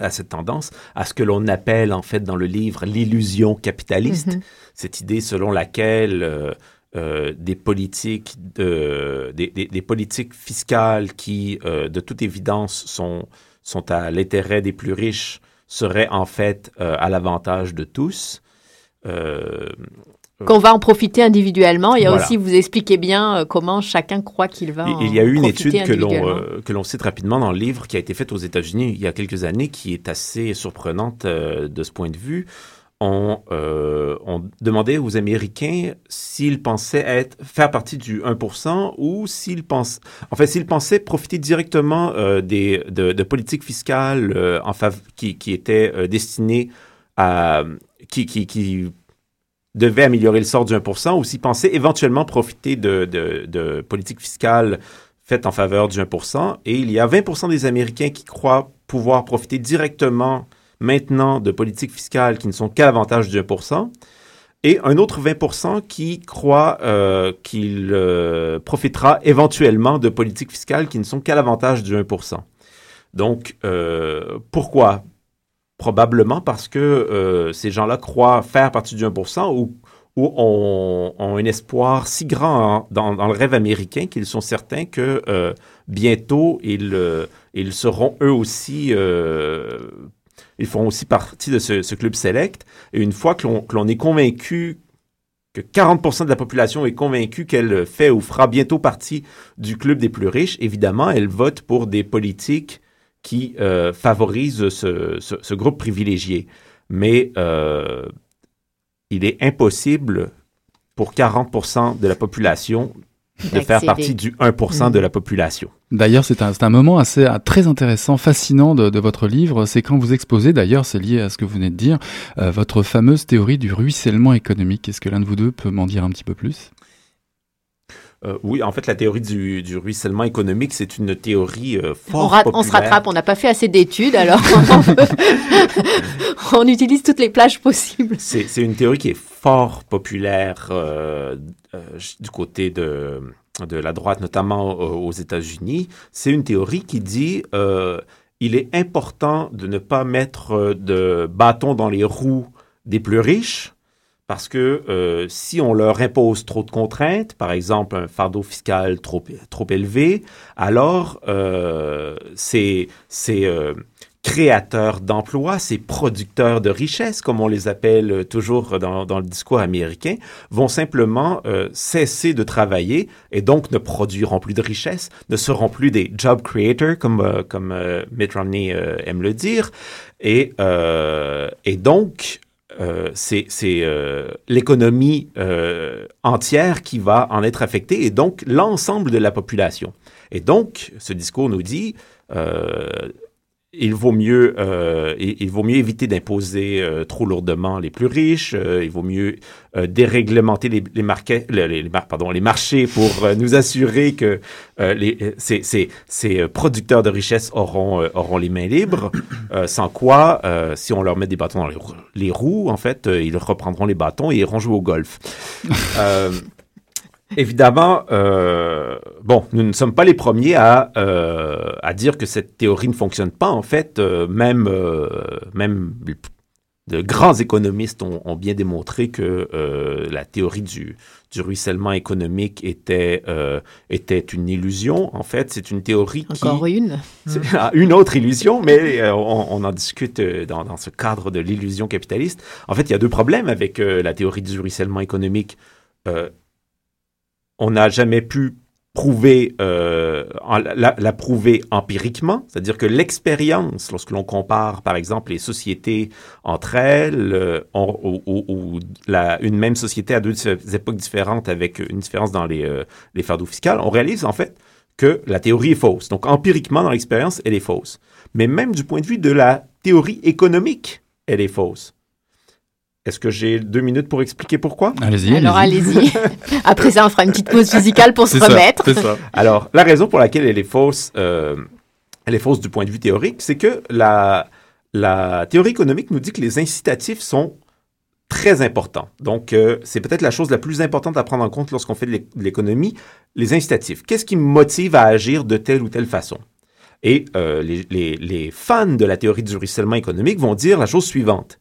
à cette tendance à ce que l'on appelle en fait dans le livre l'illusion capitaliste Mhm. cette idée selon laquelle euh, euh, des politiques de, des, des- des politiques fiscales qui euh, de toute évidence sont sont à l'intérêt des plus riches seraient en fait euh, à l'avantage de tous Euh, Qu'on va en profiter individuellement. Il y a Voilà. aussi, vous expliquez bien euh, comment chacun croit qu'il va en Il y a eu une étude que l'on euh, que l'on cite rapidement dans le livre qui a été faite aux États-Unis il y a quelques années, qui est assez surprenante euh, de ce point de vue. On, euh, on demandait aux Américains s'ils pensaient être faire partie du 1% ou s'ils pensent, en fait, s'ils pensaient profiter directement euh, des de, de politiques fiscales euh, en fav- qui qui étaient euh, destinées à qui qui qui devait améliorer le sort du 1% ou s'ils pensaient éventuellement profiter de, de, de politiques fiscales faites en faveur du 1%. Et il y a 20% des Américains qui croient pouvoir profiter directement maintenant de politiques fiscales qui ne sont qu'à l'avantage du 1%. Et un autre 20% qui croit euh, qu'il euh, profitera éventuellement de politiques fiscales qui ne sont qu'à l'avantage du 1%. Donc, euh, pourquoi Probablement parce que euh, ces gens-là croient faire partie du 1% ou, ont, un espoir si grand dans, le rêve américain qu'ils sont certains que euh, bientôt ils, euh, ils seront eux aussi, ils feront aussi partie de ce, ce club select. Et une fois que l'on est convaincu que 40% de la population est convaincue qu'elle fait ou fera bientôt partie du club des plus riches, évidemment, elle vote pour des politiques qui euh, favorisent ce, ce- ce groupe privilégié. Mais euh, il est impossible pour 40% de la population de faire partie du 1% de la population. D'ailleurs, c'est un, c'est un moment assez ah, très intéressant, fascinant de, de votre livre. C'est quand vous exposez, d'ailleurs, c'est lié à ce que vous venez de dire, euh, votre fameuse théorie du ruissellement économique. Est-ce que l'un de vous deux peut m'en dire un petit peu plus? Euh, oui, en fait, la théorie du, du ruissellement économique, c'est une théorie euh, On, fort rate- on se populaire. rattrape, on n'a pas fait assez d'études, alors *laughs* *laughs* on utilise toutes les plages possibles. C'est une théorie qui est fort populaire euh, euh, du côté de, de la droite, notamment aux États-Unis. C'est une théorie qui dit il est important de ne pas mettre de bâton dans les roues des plus riches. Parce que euh, si on leur impose trop de contraintes, par exemple un fardeau fiscal trop, trop élevé, alors euh, ces, ces euh, créateurs d'emplois, ces producteurs de richesse, comme on les appelle toujours dans, dans le discours américain, vont simplement euh, cesser de travailler et donc ne produiront plus de richesse, ne seront plus des job creators, comme, euh, comme euh, Mitt Romney aime le dire. Et, et donc, euh, c'est euh, l'économie euh, entière qui va en être affectée et donc l'ensemble de la population. Et donc, ce discours nous dit, euh, il vaut mieux, euh, il, vaut mieux éviter d'imposer euh, trop lourdement les plus riches. euh, il vaut mieux euh, déréglementer les, les, marquets- les, les pardon, les marchés pour euh, nous assurer que euh, les, ces, ces, ces producteurs de richesse auront, auront les mains libres. sans quoi, si on leur met des bâtons dans les, roues- en fait, ils reprendront les bâtons et iront jouer au golf. Évidemment, euh, bon, nous ne sommes pas les premiers à, euh, à dire que cette théorie ne fonctionne pas. En fait, euh, même, euh, même de grands économistes ont, ont bien démontré que euh, la théorie du, du ruissellement économique était, euh, était une illusion. En fait, c'est une théorie qui... Encore une. *laughs* Ah, une autre illusion, mais on, on en discute dans, dans ce cadre de l'illusion capitaliste. En fait, il y a deux problèmes avec euh, la théorie du ruissellement économique. On n'a jamais pu prouver, euh, la, prouver empiriquement, c'est-à-dire que l'expérience, lorsque l'on compare, par exemple, les sociétés entre elles, euh, ou, une même société à deux époques différentes avec une différence dans euh, les fardeaux fiscaux, on réalise en fait que la théorie est fausse. Donc, empiriquement, dans l'expérience, elle est fausse. Mais même du point de vue de la théorie économique, elle est fausse. Est-ce que j'ai deux minutes pour expliquer pourquoi? Allez-y, Alors allez-y. *laughs* Après ça, on fera une petite pause musicale pour *laughs* se remettre. Alors, la raison pour laquelle elle est fausse, euh, elle est fausse du point de vue théorique, c'est que la, la théorie économique nous dit que les incitatifs sont très importants. Donc, euh, c'est peut-être la chose la plus importante à prendre en compte lorsqu'on fait de l'é- de l'économie, les incitatifs. Qu'est-ce qui me motive à agir de telle ou telle façon? Et euh, les, les- les fans de la théorie du ruissellement économique vont dire la chose suivante.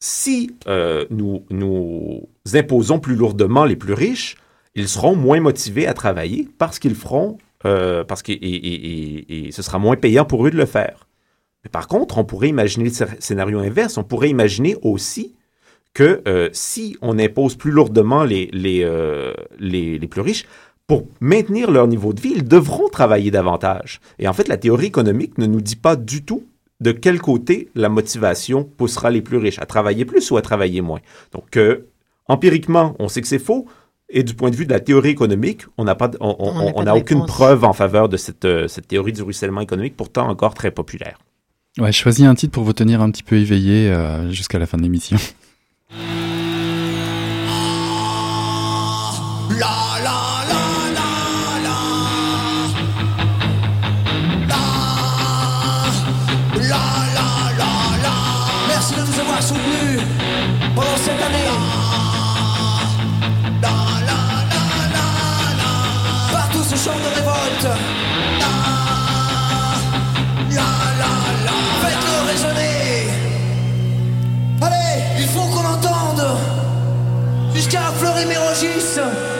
Si euh, nous, nous imposons plus lourdement les plus riches, ils seront moins motivés à travailler parce qu'ils feront, euh, parce que et, ce sera moins payant pour eux de le faire. Mais par contre, on pourrait imaginer le scé- scénario inverse. On pourrait imaginer aussi que euh, si on impose plus lourdement les, les, les, les plus riches, pour maintenir leur niveau de vie, ils devront travailler davantage. Et en fait, la théorie économique ne nous dit pas du tout de quel côté la motivation poussera les plus riches, à travailler plus ou à travailler moins. Donc, euh, empiriquement, on sait que c'est faux. Et du point de vue de la théorie économique, on n'a pas, on, n'a aucune preuve en faveur de cette, euh, cette théorie du ruissellement économique, pourtant encore très populaire. Ouais, choisis un titre pour vous tenir un petit peu éveillé euh, jusqu'à la fin de l'émission. Jusqu'à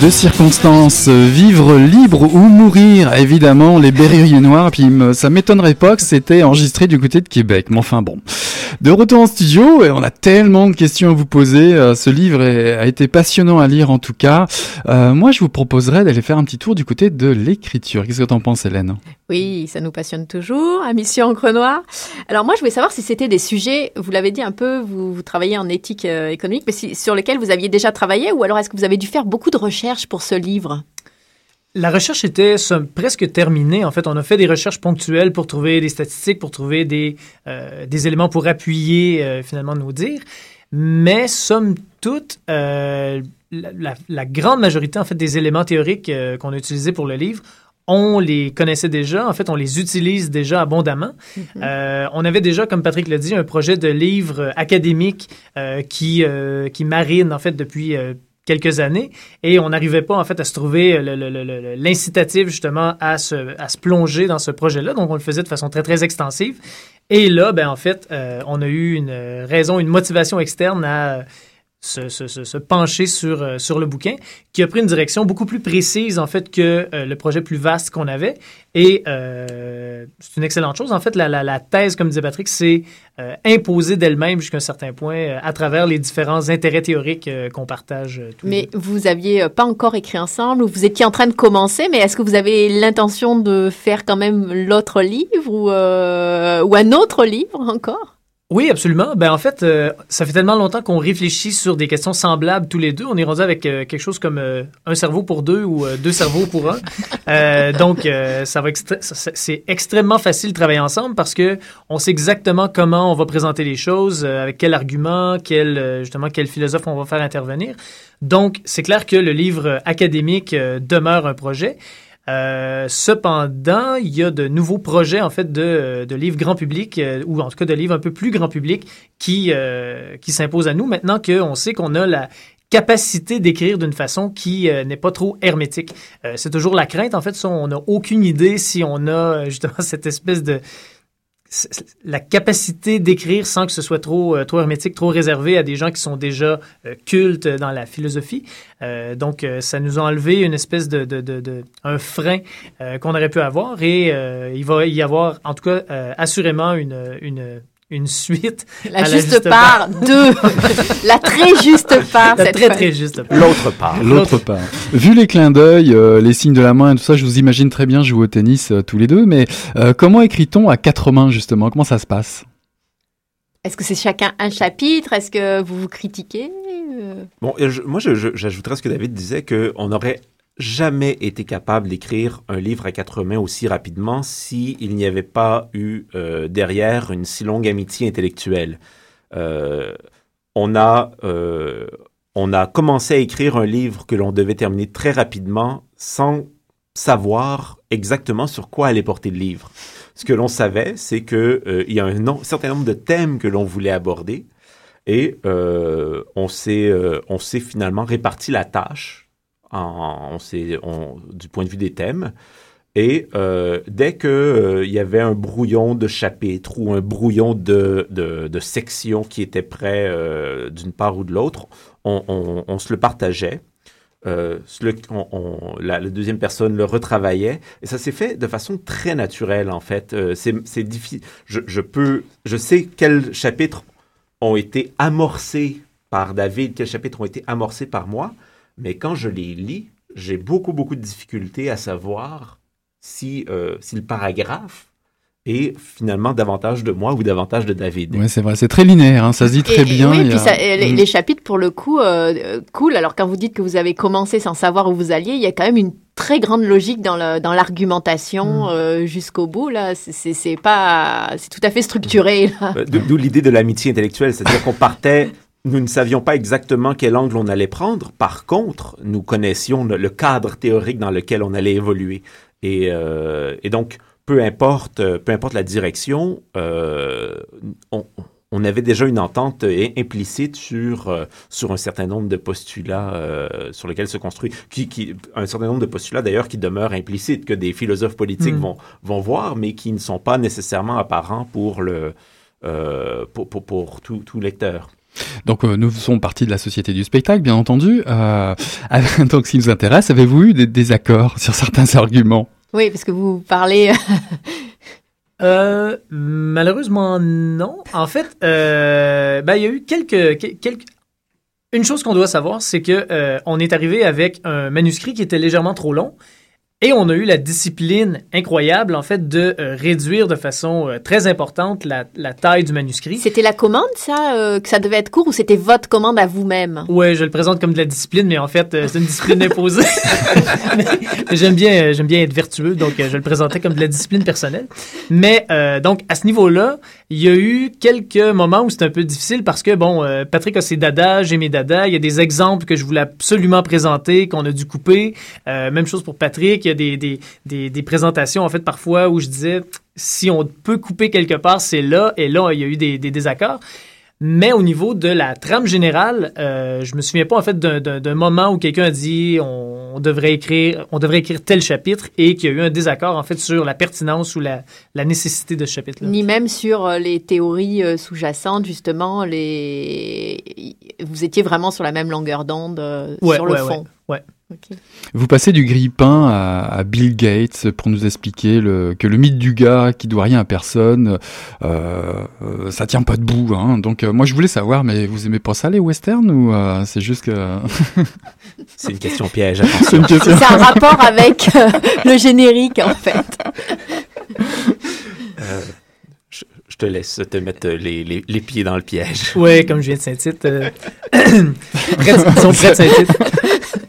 Deux circonstances, vivre libre ou mourir, évidemment, les Berruriers Noirs, puis ça m'étonnerait pas que c'était enregistré du côté de Québec, mais enfin bon. De retour en studio, et on a tellement de questions à vous poser, euh, ce livre a été passionnant à lire en tout cas. Euh, moi je vous proposerais d'aller faire un petit tour du côté de l'écriture. Qu'est-ce que t'en penses Hélène? Oui, ça nous passionne toujours, à Mission Encre Noire. Alors moi, je voulais savoir si c'était des sujets, vous l'avez dit un peu, vous, travaillez en éthique euh, économique, mais sur lesquels vous aviez déjà travaillé, ou alors est-ce que vous avez dû faire beaucoup de recherches pour ce livre? La recherche était presque terminée. En fait, on a fait des recherches ponctuelles pour trouver des statistiques, pour trouver des, euh, des éléments pour appuyer euh, finalement nos dires. Mais somme toute, euh, la, la- la grande majorité en fait des éléments théoriques euh, qu'on a utilisés pour le livre, on les connaissait déjà. En fait, on les utilise déjà abondamment. Euh, on avait déjà, comme Patrick l'a dit, un projet de livre académique euh, qui, euh, qui marine en fait depuis quelques années et on n'arrivait pas en fait à se trouver l'incitatif justement à se, à se plonger dans ce projet-là. Donc on le faisait de façon très très extensive. Et là, ben en fait, euh, on a eu une raison, une motivation externe à se, se- se- se pencher sur, euh, sur le bouquin, qui a pris une direction beaucoup plus précise en fait que euh, le projet plus vaste qu'on avait. Et euh, c'est une excellente chose. En fait, la, la- la thèse, comme disait Patrick, c'est imposée d'elle-même jusqu'à un certain point à travers les différents intérêts théoriques qu'on partage tous les Mais vous aviez pas encore écrit ensemble, ou vous étiez en train de commencer, mais est-ce que vous avez l'intention de faire quand même l'autre livre, ou, ou un autre livre encore? Oui, absolument. Ben en fait, euh, ça fait tellement longtemps qu'on réfléchit sur des questions semblables tous les deux. On est rendu avec euh, quelque chose comme euh, un cerveau pour deux ou deux cerveaux pour un. Donc, ça va c'est extrêmement facile de travailler ensemble parce que on sait exactement comment on va présenter les choses, avec quel argument, quel justement quel philosophe on va faire intervenir. Donc, c'est clair que le livre académique demeure un projet. Euh, cependant, il y a de nouveaux projets en fait de, de livres grand public euh, ou en tout cas de livres un peu plus grand public qui euh, qui s'imposent à nous maintenant qu'on sait qu'on a la capacité d'écrire d'une façon qui euh, n'est pas trop hermétique. C'est toujours la crainte en fait, ça, on n'a aucune idée si on a justement *laughs* cette espèce de la capacité d'écrire sans que ce soit trop, euh, trop hermétique, trop réservé à des gens qui sont déjà euh, cultes dans la philosophie. Euh, donc, ça nous a enlevé une espèce de, de, de, de- un frein qu'on aurait pu avoir et il va y avoir, en tout cas, assurément une, une, une suite. La à juste part, deux. *laughs* La très juste part, La cette très fois. très juste part. L'autre part. L'autre part. Vu les clins d'œil, euh, les signes de la main et tout ça, je vous imagine très bien jouer au tennis euh, tous les deux. Mais euh, comment écrit-on à quatre mains justement? Comment ça se passe? Est-ce que c'est chacun un chapitre? Est-ce que vous vous critiquez Euh, Bon, je- moi, je- je- j'ajouterais ce que David disait, qu'on n'aurait jamais été capable d'écrire un livre à quatre mains aussi rapidement s'il n'y avait pas eu euh, derrière une si longue amitié intellectuelle. Euh, on, a, euh, on a commencé à écrire un livre que l'on devait terminer très rapidement sans savoir exactement sur quoi allait porter le livre. Ce que l'on savait, c'est que euh, y a un certain nombre de thèmes que l'on voulait aborder et euh, euh, on s'est finalement réparti la tâche on on- du point de vue des thèmes. Et euh, dès que euh, y avait un brouillon de chapitre ou un brouillon de, de, section qui était prêt euh, d'une part ou de l'autre, on, se le partageait. On- la, deuxième personne le retravaillait et ça s'est fait de façon très naturelle en fait. C'est difficile. Je peux, je sais quels chapitres ont été amorcés par David, quels chapitres ont été amorcés par moi, mais quand je les lis, j'ai beaucoup beaucoup de difficultés à savoir si euh, si le paragraphe est finalement davantage de moi ou davantage de David. Ouais, c'est vrai, c'est très linéaire, hein, ça se dit très et- et bien. oui, y puis a- ça- et les, Mm. les chapitres, pour le coup, euh, euh, cool. Alors, quand vous dites que vous avez commencé sans savoir où vous alliez, il y a quand même une très grande logique dans le- dans l'argumentation Mm. euh, jusqu'au bout. Là, C'est- pas, c'est tout à fait structuré. Euh, d'o- D'où l'idée de l'amitié intellectuelle, c'est-à-dire qu'on partait, nous ne savions pas exactement quel angle on allait prendre. Par contre, nous connaissions le, cadre théorique dans lequel on allait évoluer. Et, euh, et donc, peu importe, euh, peu importe la direction, euh, on, on avait déjà une entente implicite sur, euh, sur un certain nombre de postulats euh, sur lesquels se construit, qui, qui, un certain nombre de postulats d'ailleurs qui demeurent implicites, que des philosophes politiques Mm. vont, vont voir, mais qui ne sont pas nécessairement apparents pour, le, euh, pour, pour, pour tout, tout lecteur. Donc euh, nous faisons partie de la société du spectacle, bien entendu. Euh, *laughs* donc ce qui nous intéresse, avez-vous eu des désaccords sur certains *laughs* arguments? Oui, parce que vous parlez. Euh, malheureusement, non. En fait, euh, ben, il y a eu quelques, quel- quelques... Une chose qu'on doit savoir, c'est que euh, on est arrivé avec un manuscrit qui était légèrement trop long. Et on a eu la discipline incroyable, en fait, de euh, réduire de façon euh, très importante la, la taille du manuscrit. C'était la commande, ça, euh, que ça devait être court, ou c'était votre commande à vous-même? Ouais, je le présente comme de la discipline, mais en fait, c'est une discipline imposée. *laughs* J'aime bien, j'aime bien être vertueux, donc je le présentais comme de la discipline personnelle. Mais donc à ce niveau-là, il y a eu quelques moments où c'était un peu difficile parce que bon, Patrick a ses dadas, j'ai mes dadas. Il y a des exemples que je voulais absolument présenter qu'on a dû couper. Même chose pour Patrick. Il y a des, des, des, des présentations en fait parfois où je disais si on peut couper quelque part, c'est là. Et là, il y a eu des, des désaccords. Mais au niveau de la trame générale, euh, je me souviens pas en fait d'un- moment où quelqu'un a dit on devrait écrire on devrait écrire tel chapitre et qu'il y a eu un désaccord en fait sur la pertinence ou la, la nécessité de ce chapitre-là. Ni même sur euh, les théories euh, sous-jacentes, justement, les... vous étiez vraiment sur la même longueur d'onde euh, Ouais, sur le ouais, fond. ouais, ouais. Vous passez du grille-pain à, à Bill Gates pour nous expliquer le, que le mythe du gars qui doit rien à personne, euh, euh, ça tient pas debout. Hein. Donc euh, moi je voulais savoir, mais vous aimez pas ça les westerns ou euh, c'est juste que *laughs* C'est une question piège, c'est question un rapport avec euh, le générique, en fait. Euh, je, je te laisse te mettre les, les, les pieds dans le piège. Ouais, comme je viens de Saint-Tite. euh, *coughs* ils sont près de Saint-Tite. *laughs*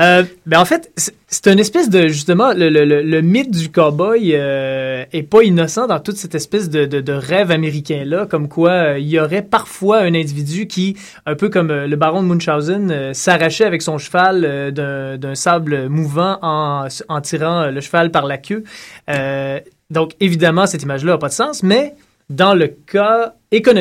Euh, ben en fait, c'est- une espèce de justement le, le, le, mythe du cowboy euh, est pas innocent dans toute cette espèce de, de, rêve américain là, comme quoi euh, il y aurait parfois un individu qui, un peu comme euh, le baron de Munchausen, s'arrachait avec son cheval d'un sable mouvant en, en tirant le cheval par la queue. Donc évidemment cette image-là a pas de sens, mais dans le cas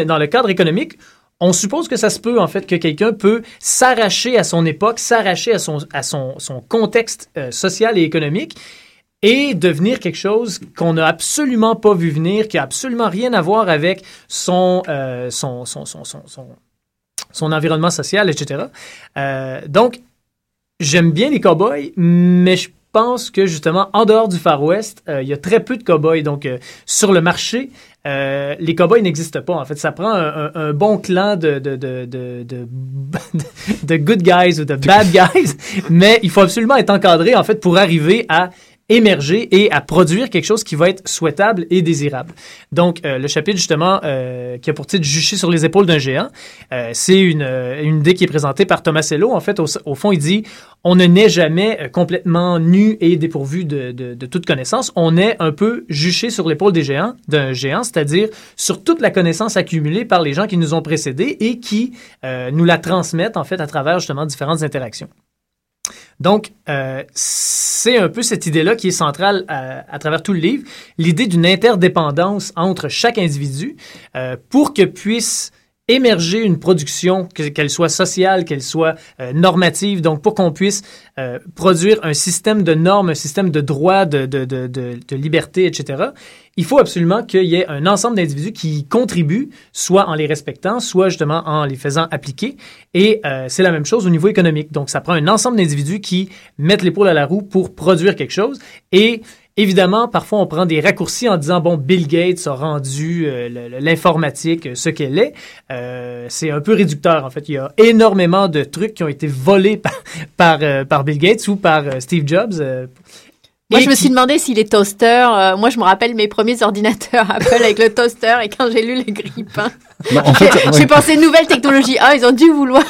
dans le cadre économique, on suppose que ça se peut, en fait, que quelqu'un peut s'arracher à son époque, s'arracher à son, à son, contexte euh, social et économique et devenir quelque chose qu'on n'a absolument pas vu venir, qui a absolument rien à voir avec son, euh, son, son, son, son, environnement social, etc. Euh, donc, j'aime bien les cowboys, mais je pense que justement, en dehors du Far West, il y a très peu de cow-boys. Donc, sur le marché, euh, les cow-boys n'existent pas. En fait, ça prend un, un- un bon clan de, de, de, de, de, *laughs* de good guys ou de *laughs* bad guys, mais il faut absolument être encadré, en fait, pour arriver à émerger et à produire quelque chose qui va être souhaitable et désirable. Donc, euh, le chapitre, justement, euh, qui a pour titre « Jucher sur les épaules d'un géant euh, c'est une, une idée qui est présentée par Tomasello. En fait, au, fond, il dit « On ne naît jamais complètement nu et dépourvu de, de, de toute connaissance. On est un peu juché sur l'épaule des géants, d'un géant, c'est-à-dire sur toute la connaissance accumulée par les gens qui nous ont précédés et qui nous la transmettent, en fait, à travers, justement, différentes interactions. Donc, euh, c'est un peu cette idée-là qui est centrale à, à travers tout le livre, l'idée d'une interdépendance entre chaque individu euh, pour que puisse émerger une production, que- qu'elle soit sociale, qu'elle soit euh, normative, donc pour qu'on puisse euh, produire un système de normes, un système de droits, de, de, de, de, liberté, etc., il faut absolument qu'il y ait un ensemble d'individus qui contribuent, soit en les respectant, soit justement en les faisant appliquer. Et euh, c'est la même chose au niveau économique. Donc, ça prend un ensemble d'individus qui mettent l'épaule à la roue pour produire quelque chose. Et évidemment, parfois, on prend des raccourcis en disant, bon, Bill Gates a rendu euh, l'informatique euh, ce qu'elle est. Euh, c'est un peu réducteur, en fait. Il y a énormément de trucs qui ont été volés *laughs* par, Bill Gates ou par Steve Jobs. Moi, et je me qui- suis demandé si les toasters. euh, moi, je me rappelle mes premiers ordinateurs *laughs* Apple avec le toaster et quand j'ai lu les grippins, Non, en fait, *laughs* j'ai ouais. pensé nouvelle technologie. Ah, ils ont dû vouloir.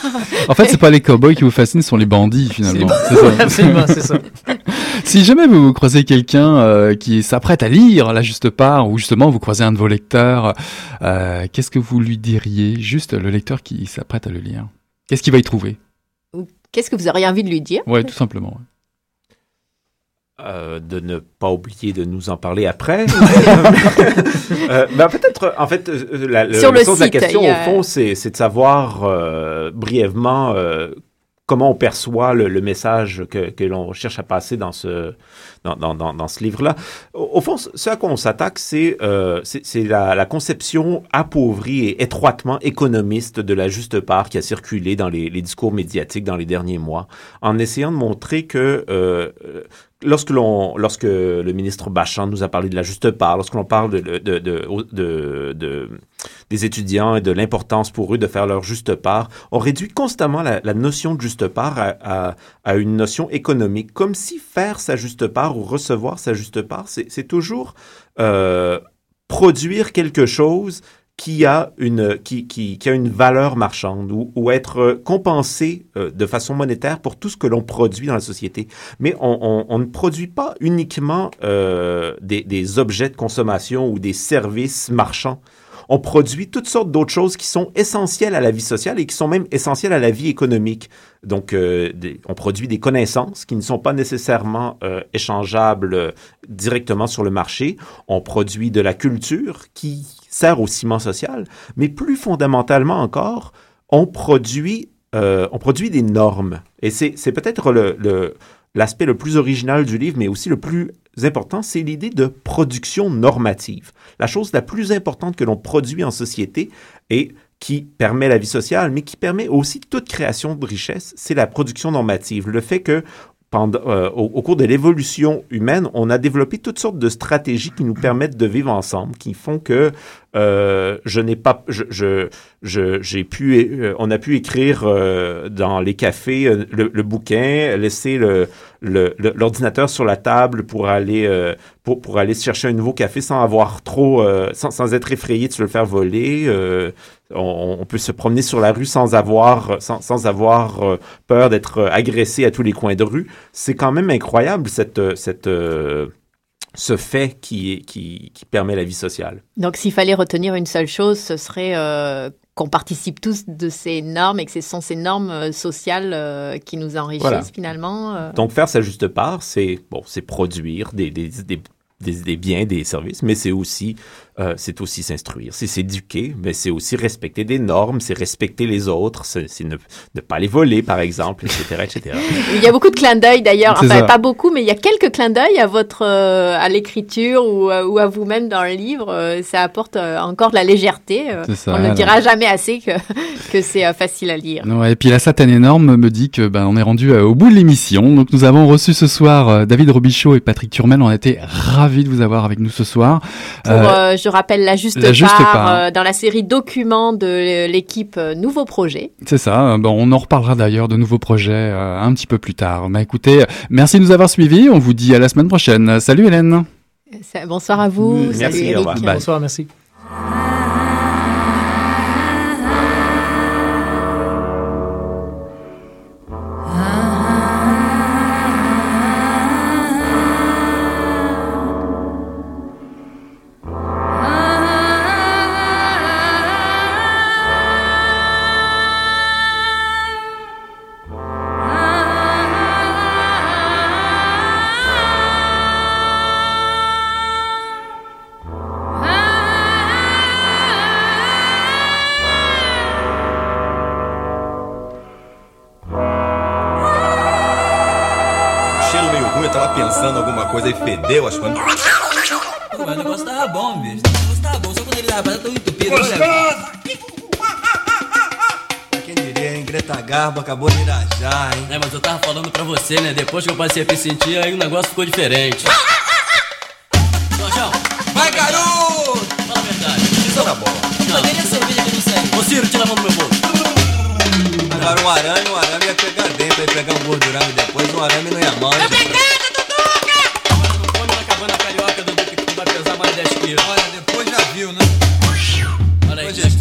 En fait, c'est pas les cowboys qui vous fascinent, ce sont les bandits finalement. C'est- ça. *laughs* Absolument, c'est ça. Si jamais vous croisez quelqu'un euh, qui s'apprête à lire la juste part, ou justement vous croisez un de vos lecteurs, euh, qu'est-ce que vous lui diriez? Juste le lecteur qui s'apprête à le lire. Qu'est-ce qu'il va y trouver? Qu'est-ce que vous auriez envie de lui dire Ouais, tout simplement. ouais. Euh, de ne pas oublier de nous en parler après. *laughs* Euh, ben, peut-être, en fait, euh, la, le, Sur le le sens de la question, a- au fond, c'est de savoir euh, brièvement euh, comment on perçoit le, le message que, que l'on cherche à passer dans ce, dans, dans, dans, dans ce livre-là. Au, au fond, ce à quoi on s'attaque, c'est euh, la, la conception appauvrie et étroitement économiste de la juste part qui a circulé dans les, les discours médiatiques dans les derniers mois, en essayant de montrer que euh, euh, lorsque l'on, lorsque le ministre Bachand nous a parlé de la juste part, lorsque l'on parle de, de, de, de- de- des étudiants et de l'importance pour eux de faire leur juste part, on réduit constamment la, notion de juste part à, à- à une notion économique, comme si faire sa juste part ou recevoir sa juste part, c'est, c'est toujours euh, produire quelque chose qui a une, qui, qui, qui a une valeur marchande ou, ou être compensé euh, de façon monétaire pour tout ce que l'on produit dans la société. Mais on, on, on ne produit pas uniquement euh, des, des objets de consommation ou des services marchands. On produit toutes sortes d'autres choses qui sont essentielles à la vie sociale et qui sont même essentielles à la vie économique. Donc, euh, on produit des connaissances qui ne sont pas nécessairement euh, échangeables euh, directement sur le marché. On produit de la culture qui sert au ciment social. Mais plus fondamentalement encore, on produit, euh, on produit des normes. Et c'est peut-être le- l'aspect le, plus original du livre, mais aussi le plus important, c'est l'idée de production normative. La chose la plus importante que l'on produit en société et qui permet la vie sociale, mais qui permet aussi toute création de richesse, c'est la production normative. Le fait que euh, au cours de l'évolution humaine, on a développé toutes sortes de stratégies qui nous permettent de vivre ensemble, qui font que euh, je n'ai pas, je, je, j'ai pu, euh, on a pu écrire euh, dans les cafés euh, le, le bouquin, laisser le, le- l'ordinateur sur la table pour aller, pour, pour aller chercher un nouveau café sans avoir trop, sans, sans être effrayé de se le faire voler. on, on peut se promener sur la rue sans avoir, sans, sans avoir peur d'être agressé à tous les coins de rue. C'est quand même incroyable cette, cette, ce fait qui, est- qui, qui permet la vie sociale. Donc, s'il fallait retenir une seule chose, ce serait euh, qu'on participe tous de ces normes et que ce sont ces normes euh, sociales euh, qui nous enrichissent Voilà. finalement. euh. Donc, faire sa juste part, c'est bon, produire des, des, des, des, des biens, des services, mais c'est aussi, euh, c'est aussi s'instruire, c'est s'éduquer, mais c'est aussi respecter des normes, c'est respecter les autres, c'est ne, ne pas les voler, par exemple, etc., etc. *laughs* Il y a beaucoup de clins d'œil d'ailleurs, enfin ça. pas beaucoup, mais il y a quelques clins d'œil à votre, euh, à l'écriture ou, à- ou à vous-même dans le livre. Euh, ça apporte euh, encore de la légèreté. Euh, ça, On ne dira jamais assez que, *laughs* que c'est euh, facile à lire. Ouais, et puis la satane énorme me dit que ben on est rendu euh, au bout de l'émission. Donc nous avons reçu ce soir euh, David Robichaud et Patrick Turmel. On a été ravis de vous avoir avec nous ce soir. Pour, Euh, euh, je rappelle, la juste La Juste part, Part. euh, dans la série documents de l'équipe euh, Nouveau Projet. C'est ça. euh, Bon, on en reparlera d'ailleurs de nouveaux projets euh, un petit peu plus tard. Mais écoutez, euh, merci de nous avoir suivis. On vous dit à la semaine prochaine. Salut Hélène. Bonsoir à vous. Merci, Salut Eric. Bonsoir, merci. E fedeu as coisas. Pô, mas o negócio tava bom, bicho. O negócio tava bom, só quando ele tava tão entupido. olha. Quem diria, hein? Greta Garbo acabou de irajar, hein? É, mas eu tava falando pra você, né? Depois que eu passei a me sentir, aí o negócio ficou diferente.